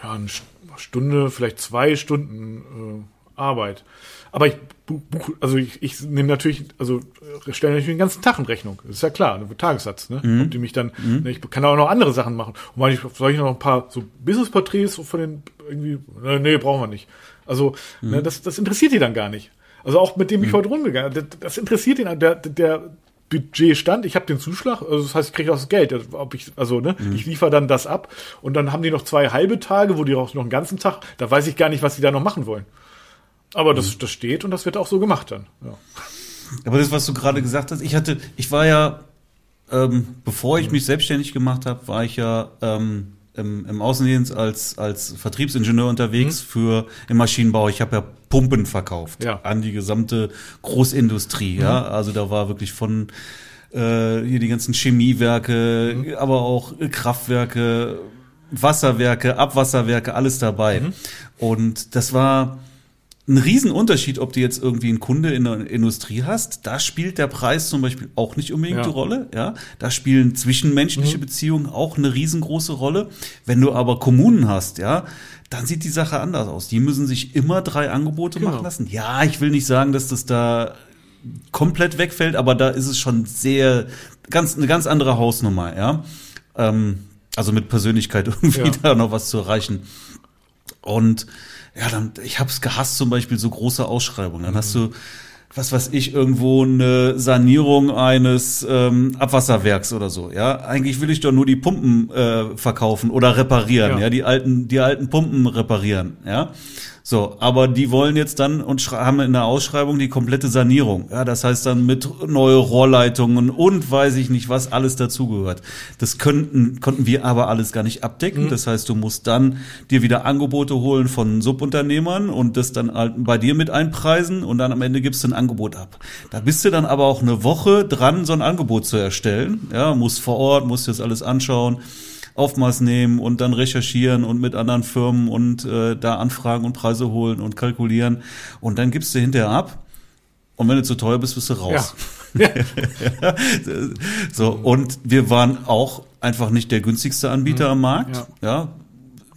ein Stunde, vielleicht zwei Stunden äh, Arbeit. Aber ich buch, also ich, ich nehme natürlich, also äh, stelle natürlich den ganzen Tag in Rechnung. Das ist ja klar, ein Tagessatz, ne? Mhm. Ob die mich dann, mhm. ne, ich kann auch noch andere Sachen machen. Und mal ich, soll ich noch ein paar so Business-Porträts von den irgendwie, ne, nee, brauchen wir nicht. Also, mhm. ne, das, das interessiert die dann gar nicht. Also auch mit dem ich mhm. heute rumgegangen, das, das interessiert ihn, der, der, Budget stand, ich habe den Zuschlag, also das heißt, ich kriege auch das Geld. Ob ich, also, ne, mhm. ich liefere dann das ab und dann haben die noch zwei halbe Tage, wo die auch noch einen ganzen Tag, da weiß ich gar nicht, was die da noch machen wollen. Aber mhm. das, das steht und das wird auch so gemacht dann. Ja. Aber das, was du gerade gesagt hast, ich hatte, ich war ja, ähm, bevor ich mich selbstständig gemacht habe, war ich ja ähm, im, im Außendienst als, als Vertriebsingenieur unterwegs mhm. für im Maschinenbau. Ich habe ja Pumpen verkauft ja. an die gesamte Großindustrie. Mhm. Ja, also da war wirklich von äh, hier die ganzen Chemiewerke, mhm. aber auch Kraftwerke, Wasserwerke, Abwasserwerke, alles dabei. Mhm. Und das war ein Riesenunterschied, ob du jetzt irgendwie einen Kunde in der Industrie hast. Da spielt der Preis zum Beispiel auch nicht unbedingt ja. die Rolle. Ja, da spielen zwischenmenschliche mhm. Beziehungen auch eine riesengroße Rolle. Wenn du aber Kommunen hast, ja, dann sieht die Sache anders aus. Die müssen sich immer drei Angebote genau. machen lassen. Ja, ich will nicht sagen, dass das da komplett wegfällt, aber da ist es schon sehr ganz eine ganz andere Hausnummer. Ja, ähm, also mit Persönlichkeit irgendwie ja. da noch was zu erreichen. Und ja, dann, ich hab's gehasst, zum Beispiel so große Ausschreibungen. Dann mhm. hast du, was weiß ich, irgendwo eine Sanierung eines ähm, Abwasserwerks oder so. Ja, eigentlich will ich doch nur die Pumpen äh, verkaufen oder reparieren. Ja. ja, die alten, die alten Pumpen reparieren. Ja. So, aber die wollen jetzt dann und haben in der Ausschreibung die komplette Sanierung. Ja, das heißt dann mit neue Rohrleitungen und weiß ich nicht, was alles dazugehört. Das könnten, konnten wir aber alles gar nicht abdecken. Mhm. Das heißt, du musst dann dir wieder Angebote holen von Subunternehmern und das dann halt bei dir mit einpreisen und dann am Ende gibst du ein Angebot ab. Da bist du dann aber auch eine Woche dran, so ein Angebot zu erstellen. Ja, musst vor Ort, musst dir das alles anschauen. Aufmaß nehmen und dann recherchieren und mit anderen Firmen und äh, da Anfragen und Preise holen und kalkulieren. Und dann gibst du hinterher ab. Und wenn du zu teuer bist, bist du raus. Ja. so, und wir waren auch einfach nicht der günstigste Anbieter mhm. am Markt. Ja. ja.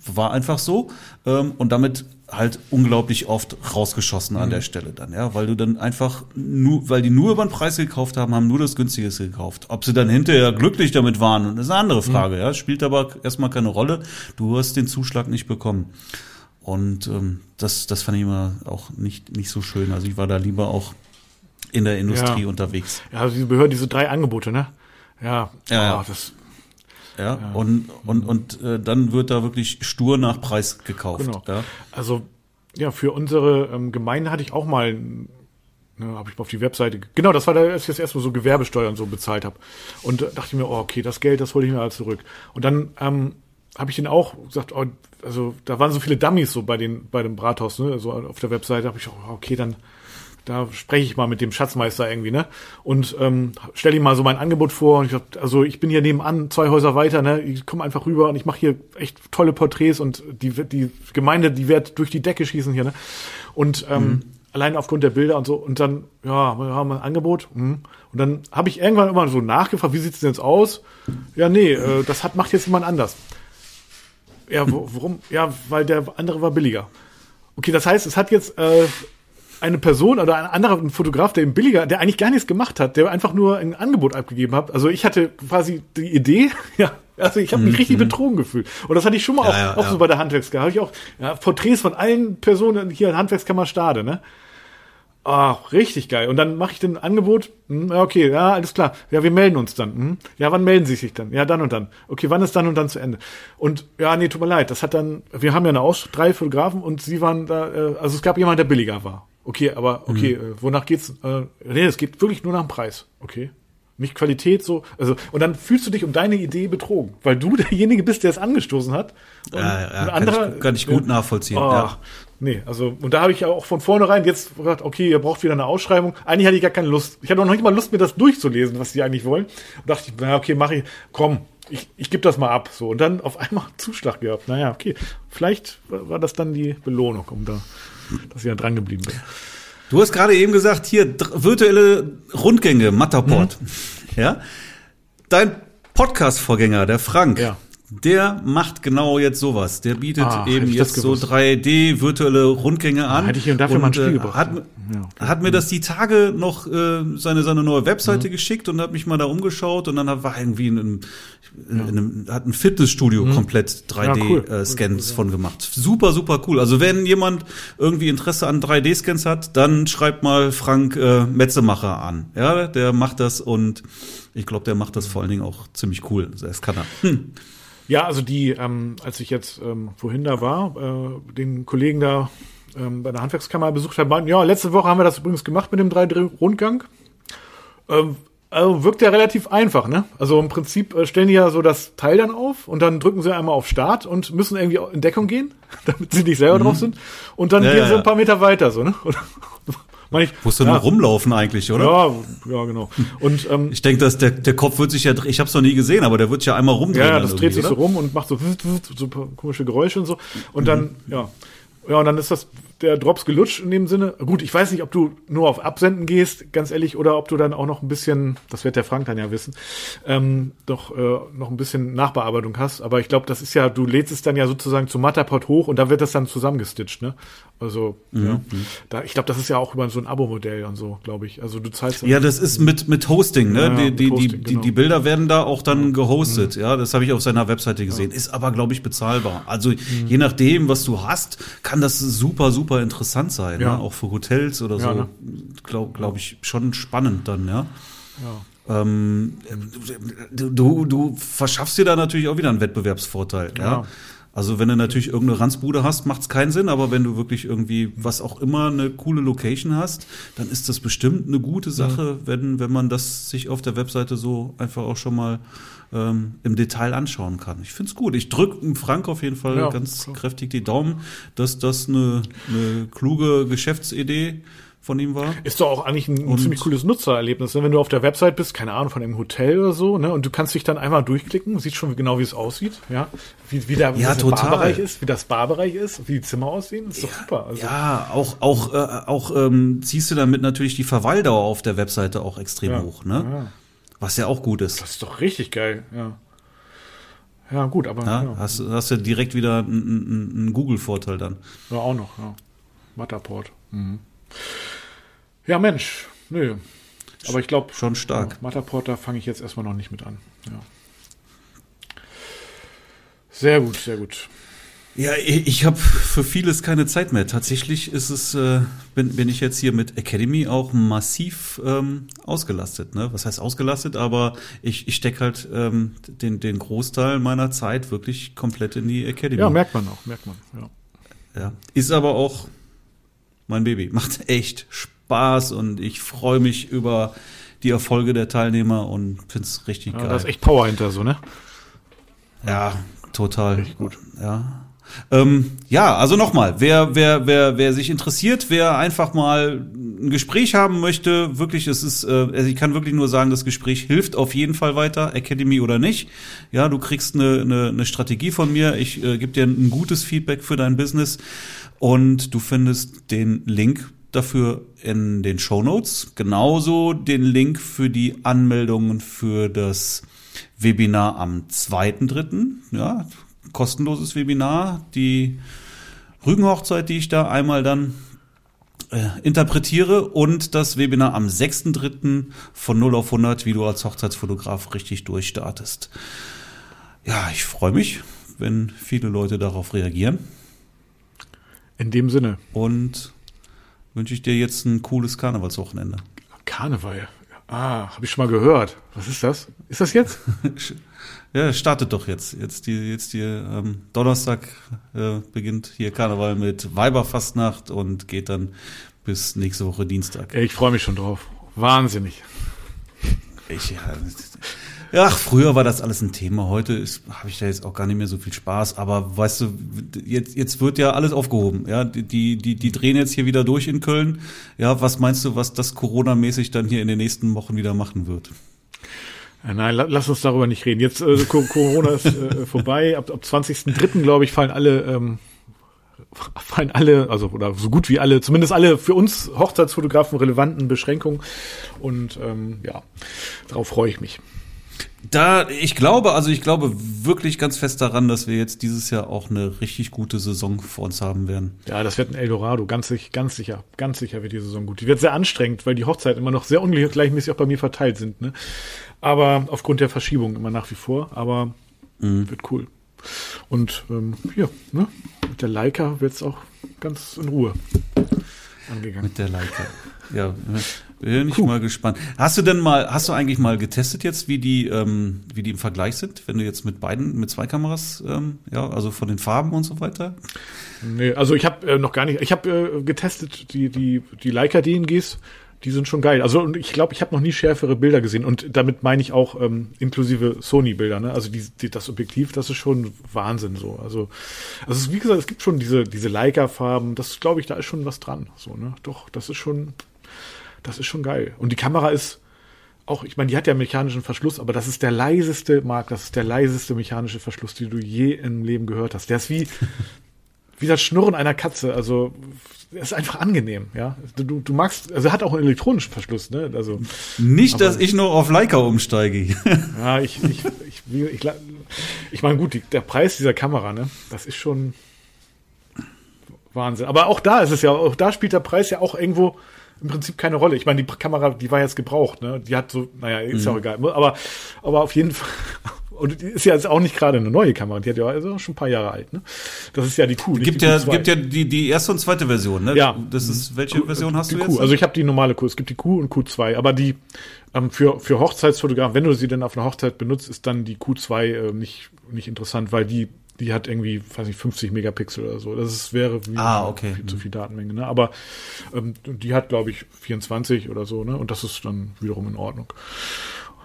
war einfach so. Ähm, und damit halt unglaublich oft rausgeschossen mhm. an der Stelle dann, ja, weil du dann einfach nur, weil die nur über den Preis gekauft haben, haben nur das Günstigste gekauft. Ob sie dann hinterher glücklich damit waren, das ist eine andere mhm. Frage, mhm. ja, spielt aber erstmal keine Rolle. Du hast den Zuschlag nicht bekommen. Und ähm, das, das fand ich immer auch nicht, nicht so schön. Also ich war da lieber auch in der Industrie ja. unterwegs. Ja, also diese Behörden, diese drei Angebote, ne? Ja, ja, oh, das Ja, ja. und, und, und äh, dann wird da wirklich stur nach Preis gekauft. Genau. Ja. Also ja, für unsere ähm, Gemeinde hatte ich auch mal, ne, habe ich mal auf die Webseite, genau, das war da, als ich das erstmal so Gewerbesteuern so bezahlt habe. Und äh, dachte mir, oh, okay, das Geld, das hole ich mir alles zurück. Und dann ähm, habe ich den auch gesagt, oh, also da waren so viele Dummies so bei den bei dem Brathaus, ne, so auf der Webseite habe ich auch, okay, dann da spreche ich mal mit dem Schatzmeister irgendwie, ne? Und ähm, stelle ihm mal so mein Angebot vor. Und ich sag, also ich bin hier nebenan, zwei Häuser weiter, ne? Ich komme einfach rüber und ich mache hier echt tolle Porträts und die, die Gemeinde, die wird durch die Decke schießen hier, ne? Und ähm, mhm. allein aufgrund der Bilder und so. Und dann, ja, wir haben ein Angebot. Hm. Und dann habe ich irgendwann immer so nachgefragt, wie sieht's denn jetzt aus? Ja, nee, äh, das hat macht jetzt jemand anders. Ja, wo, warum? Ja, weil der andere war billiger. Okay, das heißt, es hat jetzt äh, eine Person oder ein anderer ein Fotograf, der eben billiger, der eigentlich gar nichts gemacht hat, der einfach nur ein Angebot abgegeben hat. Also ich hatte quasi die Idee, ja, also ich habe mich mhm. richtig betrogen gefühlt. Und das hatte ich schon mal ja, auch, ja, auch ja. so bei der Handwerkskammer. Habe ich auch ja, Porträts von allen Personen hier in Handwerkskammer Stade, ne? Ach, richtig geil. Und dann mache ich den Angebot. Hm, okay, ja, alles klar. Ja, wir melden uns dann. Hm, ja, wann melden Sie sich dann? Ja, dann und dann. Okay, wann ist dann und dann zu Ende? Und ja, nee, tut mir leid. Das hat dann, wir haben ja eine Aus, drei Fotografen und Sie waren da, äh, also es gab jemand, der billiger war. Okay, aber okay, mhm. äh, wonach geht's? Äh, nee, es geht wirklich nur nach dem Preis. Okay. Nicht Qualität so, also und dann fühlst du dich um deine Idee betrogen, weil du derjenige bist, der es angestoßen hat. Und ja, ja, ein anderer, kann, ich, kann ich gut ja, nachvollziehen. Oh, ja. Nee, also und da habe ich ja auch von vornherein jetzt gesagt, okay, ihr braucht wieder eine Ausschreibung. Eigentlich hatte ich gar keine Lust. Ich hatte noch nicht mal Lust, mir das durchzulesen, was die eigentlich wollen. Und dachte ich, na okay, mach ich, komm, ich, ich gebe das mal ab. So und dann auf einmal Zuschlag gehabt. Naja, okay, vielleicht war das dann die Belohnung, um da dass ich da dran geblieben bin. Du hast gerade eben gesagt, hier virtuelle Rundgänge, Matterport. Mhm. Ja. Dein Podcast-Vorgänger, der Frank, ja. Der macht genau jetzt sowas. Der bietet ah, eben jetzt so 3D virtuelle Rundgänge an. Hätte ich ihm dafür und, mal ein Spiel äh, gebracht. Hat, ja, hat mir das die Tage noch äh, seine seine neue Webseite mhm. geschickt und hat mich mal da umgeschaut und dann war irgendwie in einem, in einem hat ein Fitnessstudio mhm. komplett 3D cool. äh, von gemacht. Super super cool. Also wenn jemand irgendwie Interesse an 3D Scans hat, dann schreibt mal Frank äh, Metzemacher an. Ja, der macht das und ich glaube, der macht das vor allen Dingen auch ziemlich cool. Das kann er. Hm. Ja, also die, ähm, als ich jetzt ähm, vorhin da war, äh, den Kollegen da ähm, bei der Handwerkskammer besucht habe, ja, letzte Woche haben wir das übrigens gemacht mit dem 3D-Rundgang. Ähm, also wirkt ja relativ einfach, ne? Also im Prinzip äh, stellen die ja so das Teil dann auf und dann drücken sie einmal auf Start und müssen irgendwie in Deckung gehen, damit sie nicht selber mhm. drauf sind. Und dann ja, gehen sie ein paar Meter weiter, so, ne? ich, Musst du ja, nur rumlaufen eigentlich, oder? Ja, ja, genau. Und ähm, ich denke, dass der, der Kopf wird sich ja, ich habe es noch nie gesehen, aber der wird sich ja einmal rumdrehen. Ja, das dreht sich oder? so rum und macht so, so komische Geräusche und so. Und mhm. dann, ja, ja, und dann ist das der Drops gelutscht in dem Sinne. Gut, ich weiß nicht, ob du nur auf Absenden gehst, ganz ehrlich, oder ob du dann auch noch ein bisschen, das wird der Frank dann ja wissen, ähm, doch äh, noch ein bisschen Nachbearbeitung hast. Aber ich glaube, das ist ja, du lädst es dann ja sozusagen zum Matterport hoch und da wird das dann zusammengestitcht, ne? Also, mhm. ja. Da, ich glaube, das ist ja auch über so ein Abo-Modell und so, glaube ich. Also du zahlst Ja, das ist mit, mit Hosting, ne? Ja, die, die, Hosting, die, genau. die, Bilder werden da auch dann gehostet, mhm. ja. Das habe ich auf seiner Webseite gesehen. Ja. Ist aber, glaube ich, bezahlbar. Also mhm. je nachdem, was du hast, kann das super, super interessant sein. Ja. Ne? Auch für Hotels oder so. Ne? Glaube glaub ich, schon spannend dann, ja. Ähm, du, du verschaffst dir da natürlich auch wieder einen Wettbewerbsvorteil. Ja. ja. Also wenn du natürlich irgendeine Ranzbude hast, macht es keinen Sinn, aber wenn du wirklich irgendwie was auch immer eine coole Location hast, dann ist das bestimmt eine gute Sache, ja. wenn, wenn man das sich auf der Webseite so einfach auch schon mal ähm, im Detail anschauen kann. Ich finde es gut. Ich drücke Frank auf jeden Fall ja, ganz klar. kräftig die Daumen, dass das eine, eine kluge Geschäftsidee von ihm war. Ist doch auch eigentlich ein, ein ziemlich cooles Nutzererlebnis, ne? wenn du auf der Website bist, keine Ahnung, von einem Hotel oder so, ne? Und du kannst dich dann einmal durchklicken, siehst schon genau, wie es aussieht, ja, wie, wie der, ja, der Barbereich ist, wie das Barbereich ist, wie die Zimmer aussehen, ist doch ja, super. Also, ja, auch auch äh, auch ähm, ziehst du damit natürlich die Verweildauer auf der Webseite auch extrem ja, hoch, ne? Ja. Was ja auch gut ist. Das ist doch richtig geil, ja. Ja, gut, aber. Ja, ja. Hast, hast du direkt wieder einen, einen Google-Vorteil dann. Ja, auch noch, ja. Matterport. Mhm. Ja, Mensch, nö. Aber ich glaube. Schon stark. Ja, Matterport, da fange ich jetzt erstmal noch nicht mit an. Ja. Sehr gut, sehr gut. Ja, ich habe für vieles keine Zeit mehr. Tatsächlich ist es, äh, bin, bin ich jetzt hier mit Academy auch massiv ähm, ausgelastet. Ne? Was heißt ausgelastet? Aber ich, ich stecke halt ähm, den, den Großteil meiner Zeit wirklich komplett in die Academy. Ja, merkt man auch, merkt man. Ja. Ja. Ist aber auch mein Baby. Macht echt Spaß und ich freue mich über die Erfolge der Teilnehmer und finde es richtig ja, geil. Da ist echt Power hinter so, ne? Ja, total. Richtig gut. Ja. Ähm, ja, also nochmal, wer, wer, wer, wer sich interessiert, wer einfach mal ein Gespräch haben möchte, wirklich, es ist, äh, also ich kann wirklich nur sagen, das Gespräch hilft auf jeden Fall weiter, Academy oder nicht. Ja, du kriegst eine, eine, eine Strategie von mir, ich äh, gebe dir ein gutes Feedback für dein Business und du findest den Link dafür in den Show Notes, genauso den Link für die Anmeldungen für das Webinar am 2.3. Ja, kostenloses Webinar, die Rügenhochzeit, die ich da einmal dann äh, interpretiere und das Webinar am 6.3. von 0 auf 100, wie du als Hochzeitsfotograf richtig durchstartest. Ja, ich freue mich, wenn viele Leute darauf reagieren In dem Sinne. und wünsche ich dir jetzt ein cooles Karnevalswochenende. Karneval. Ah, habe ich schon mal gehört. Was ist das? Ist das jetzt? Ja, startet doch jetzt. Jetzt die, jetzt die ähm, Donnerstag äh, beginnt hier Karneval mit Weiberfastnacht und geht dann bis nächste Woche Dienstag. Ich freue mich schon drauf. Wahnsinnig. Ich, ja, ach, früher war das alles ein Thema. Heute habe ich da jetzt auch gar nicht mehr so viel Spaß. Aber weißt du, jetzt, jetzt wird ja alles aufgehoben. Ja, die, die, die, die drehen jetzt hier wieder durch in Köln. Ja, was meinst du, was das Corona-mäßig dann hier in den nächsten Wochen wieder machen wird? Ja, nein, la lass uns darüber nicht reden. Jetzt äh, Co- Corona ist äh, vorbei. Ab, ab 20.03. glaube ich fallen alle ähm, fallen alle, also oder so gut wie alle, zumindest alle für uns Hochzeitsfotografen relevanten Beschränkungen. Und ähm, ja, darauf freue ich mich. Da, ich glaube, also ich glaube wirklich ganz fest daran, dass wir jetzt dieses Jahr auch eine richtig gute Saison vor uns haben werden. Ja, das wird ein Eldorado, ganz, sich- ganz sicher, ganz sicher wird die Saison gut. Die wird sehr anstrengend, weil die Hochzeiten immer noch sehr ungleichmäßig auch bei mir verteilt sind. Ne? Aber aufgrund der Verschiebung immer nach wie vor, aber wird cool. Und ähm, hier, ne? mit der Leica wird's auch ganz in Ruhe angegangen. Mit der Leica. Ja, bin ich Cool. mal gespannt. Hast du denn mal, hast du eigentlich mal getestet jetzt, wie die, ähm, wie die im Vergleich sind, wenn du jetzt mit beiden, mit zwei Kameras, ähm, ja, also von den Farben und so weiter? Nee, also ich habe äh, noch gar nicht, ich habe äh, getestet die die die Leica DNGs, die sind schon geil. Also und ich glaube, ich habe noch nie schärfere Bilder gesehen und damit meine ich auch ähm, inklusive Sony Bilder, ne? Also die, die das Objektiv, das ist schon Wahnsinn so. Also also wie gesagt, es gibt schon diese diese Leica Farben, das glaube ich, da ist schon was dran, so, ne? Doch, das ist schon das ist schon geil. Und die Kamera ist auch, ich meine, die hat ja mechanischen Verschluss, aber das ist der leiseste, Marc, das ist der leiseste mechanische Verschluss, den du je im Leben gehört hast. Der ist wie, wie das Schnurren einer Katze. Also, ist einfach angenehm, ja. Du, du magst, also hat auch einen elektronischen Verschluss, ne? Also, Nicht, Aber- dass ich noch auf Leica umsteige. ja, ich, ich, ich, ich, ich, ich meine, gut, die, der Preis dieser Kamera, ne? Das ist schon Wahnsinn. Aber auch da ist es ja, auch da spielt der Preis ja auch irgendwo im Prinzip keine Rolle. Ich meine, die Kamera, die war jetzt gebraucht, ne? Die hat so, naja, ist ja auch egal. Aber, aber auf jeden Fall, und die ist ja jetzt auch nicht gerade eine neue Kamera, die hat ja also schon ein paar Jahre alt, ne? Das ist ja die Q, gibt die ja, Q2. gibt ja die, die erste und zweite Version, ne? Ja. Das ist, welche Version hast du Q. jetzt? Also ich habe die normale Q. Es gibt die Q und Q2. Aber die ähm, für, für Hochzeitsfotografen, wenn du sie denn auf einer Hochzeit benutzt, ist dann die Q2 äh, nicht, nicht interessant, weil die, die hat irgendwie, weiß nicht, 50 Megapixel oder so. Das ist, wäre Ah, okay. viel zu viel Datenmenge. Ne? Aber ähm, die hat, glaube ich, 24 oder so. Ne? Und das ist dann wiederum in Ordnung.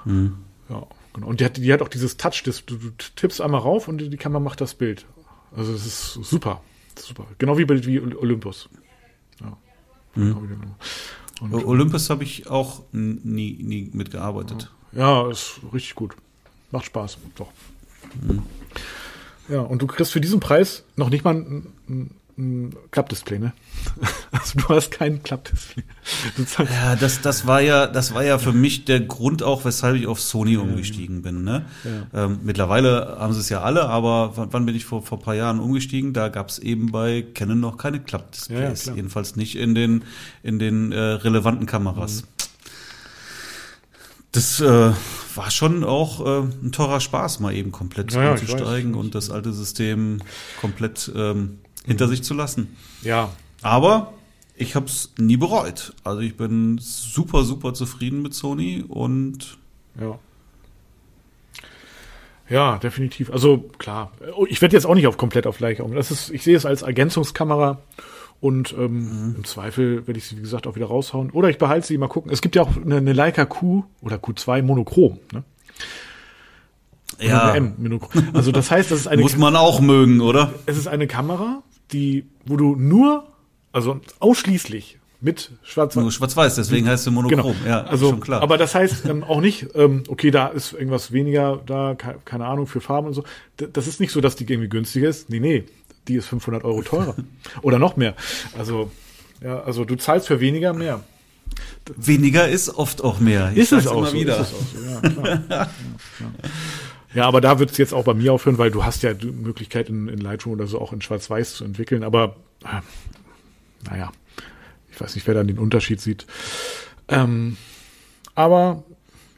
Hm. Ja, genau. Und die hat, die hat auch dieses Touch, das, du, du tippst einmal rauf und die Kamera macht das Bild. Also es ist super. Super. Genau wie bei wie Olympus. Ja. Hm. Genau wie Olympus. Habe ich auch nie, nie mitgearbeitet. ja, ist richtig gut. Macht Spaß. Doch. Ja, und du kriegst für diesen Preis noch nicht mal ein, ein Klappdisplay, ne? Also du hast kein Klappdisplay. Ja, das, das war ja, das war ja für mich der Grund auch, weshalb ich auf Sony umgestiegen bin. Ne? Ähm, mittlerweile haben sie es ja alle, aber wann, wann bin ich vor, vor ein paar Jahren umgestiegen? Da gab es eben bei Canon noch keine Klappdisplays. Ja, ja. Jedenfalls nicht in den, in den äh, relevanten Kameras. Das äh, war schon auch äh, ein teurer Spaß, mal eben komplett Ja, ja, umzusteigen und das alte System komplett ähm, hinter sich zu lassen. Ja, Aber ich habe es nie bereut. Also ich bin super, super zufrieden mit Sony und ja. Ja, definitiv. Also klar, ich werde jetzt auch nicht auf komplett auf Leica um. Das ist, ich sehe es als Ergänzungskamera und ähm, im Zweifel werde ich sie, wie gesagt, auch wieder raushauen. Oder ich behalte sie, mal gucken. Es gibt ja auch eine, eine Leica Q oder Q2 Monochrom. Ne? Ja, M Monochrom. Also das heißt, das ist eine, muss man auch mögen, oder? es ist eine Kamera, die, wo du nur, also ausschließlich mit schwarz Nur schwarz-weiß, deswegen heißt es monochrom. Genau. Ja, also, schon klar. aber das heißt ähm, auch nicht, ähm, okay, da ist irgendwas weniger da, ke- keine Ahnung, für Farben und so. Das ist nicht so, dass die irgendwie günstiger ist. Nee, nee, die ist 500 Euro teurer. Oder noch mehr. Also, ja, also du zahlst für weniger mehr. Weniger ist oft auch mehr. Ist es auch immer so, wieder. ist es auch so, ja, klar. ja, ja. Ja, aber da wird es jetzt auch bei mir aufhören, weil du hast ja die Möglichkeit in, in Lightroom oder so auch in Schwarz-Weiß zu entwickeln, aber äh, naja, ich weiß nicht, wer dann den Unterschied sieht. Ähm, aber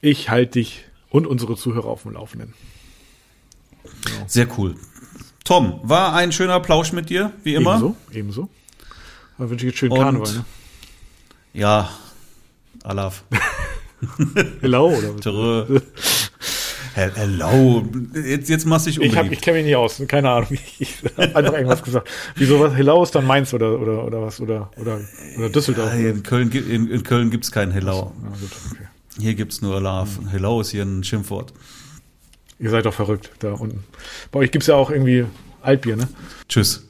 ich halte dich und unsere Zuhörer auf dem Laufenden. Sehr cool. Tom, war ein schöner Plausch mit dir, wie immer. Ebenso, ebenso. Dann wünsche ich jetzt schönen Und- Karneval. Ne? Ja, Alaf. Hello, oder Hello. Jetzt, jetzt machst du dich Ich, hab, ich kenne mich nicht aus, keine Ahnung. Ich, habe einfach irgendwas gesagt. Wieso was? Hello ist dann Mainz oder, oder, oder was? Oder, oder, oder Düsseldorf. Hey, in Köln, in, in Köln gibt's kein Hello. Ja, gut, okay. Hier gibt's nur Alaf. Hello ist hier ein Schimpfwort. Ihr seid doch verrückt da unten. Bei euch gibt's ja auch irgendwie Altbier, ne? Tschüss.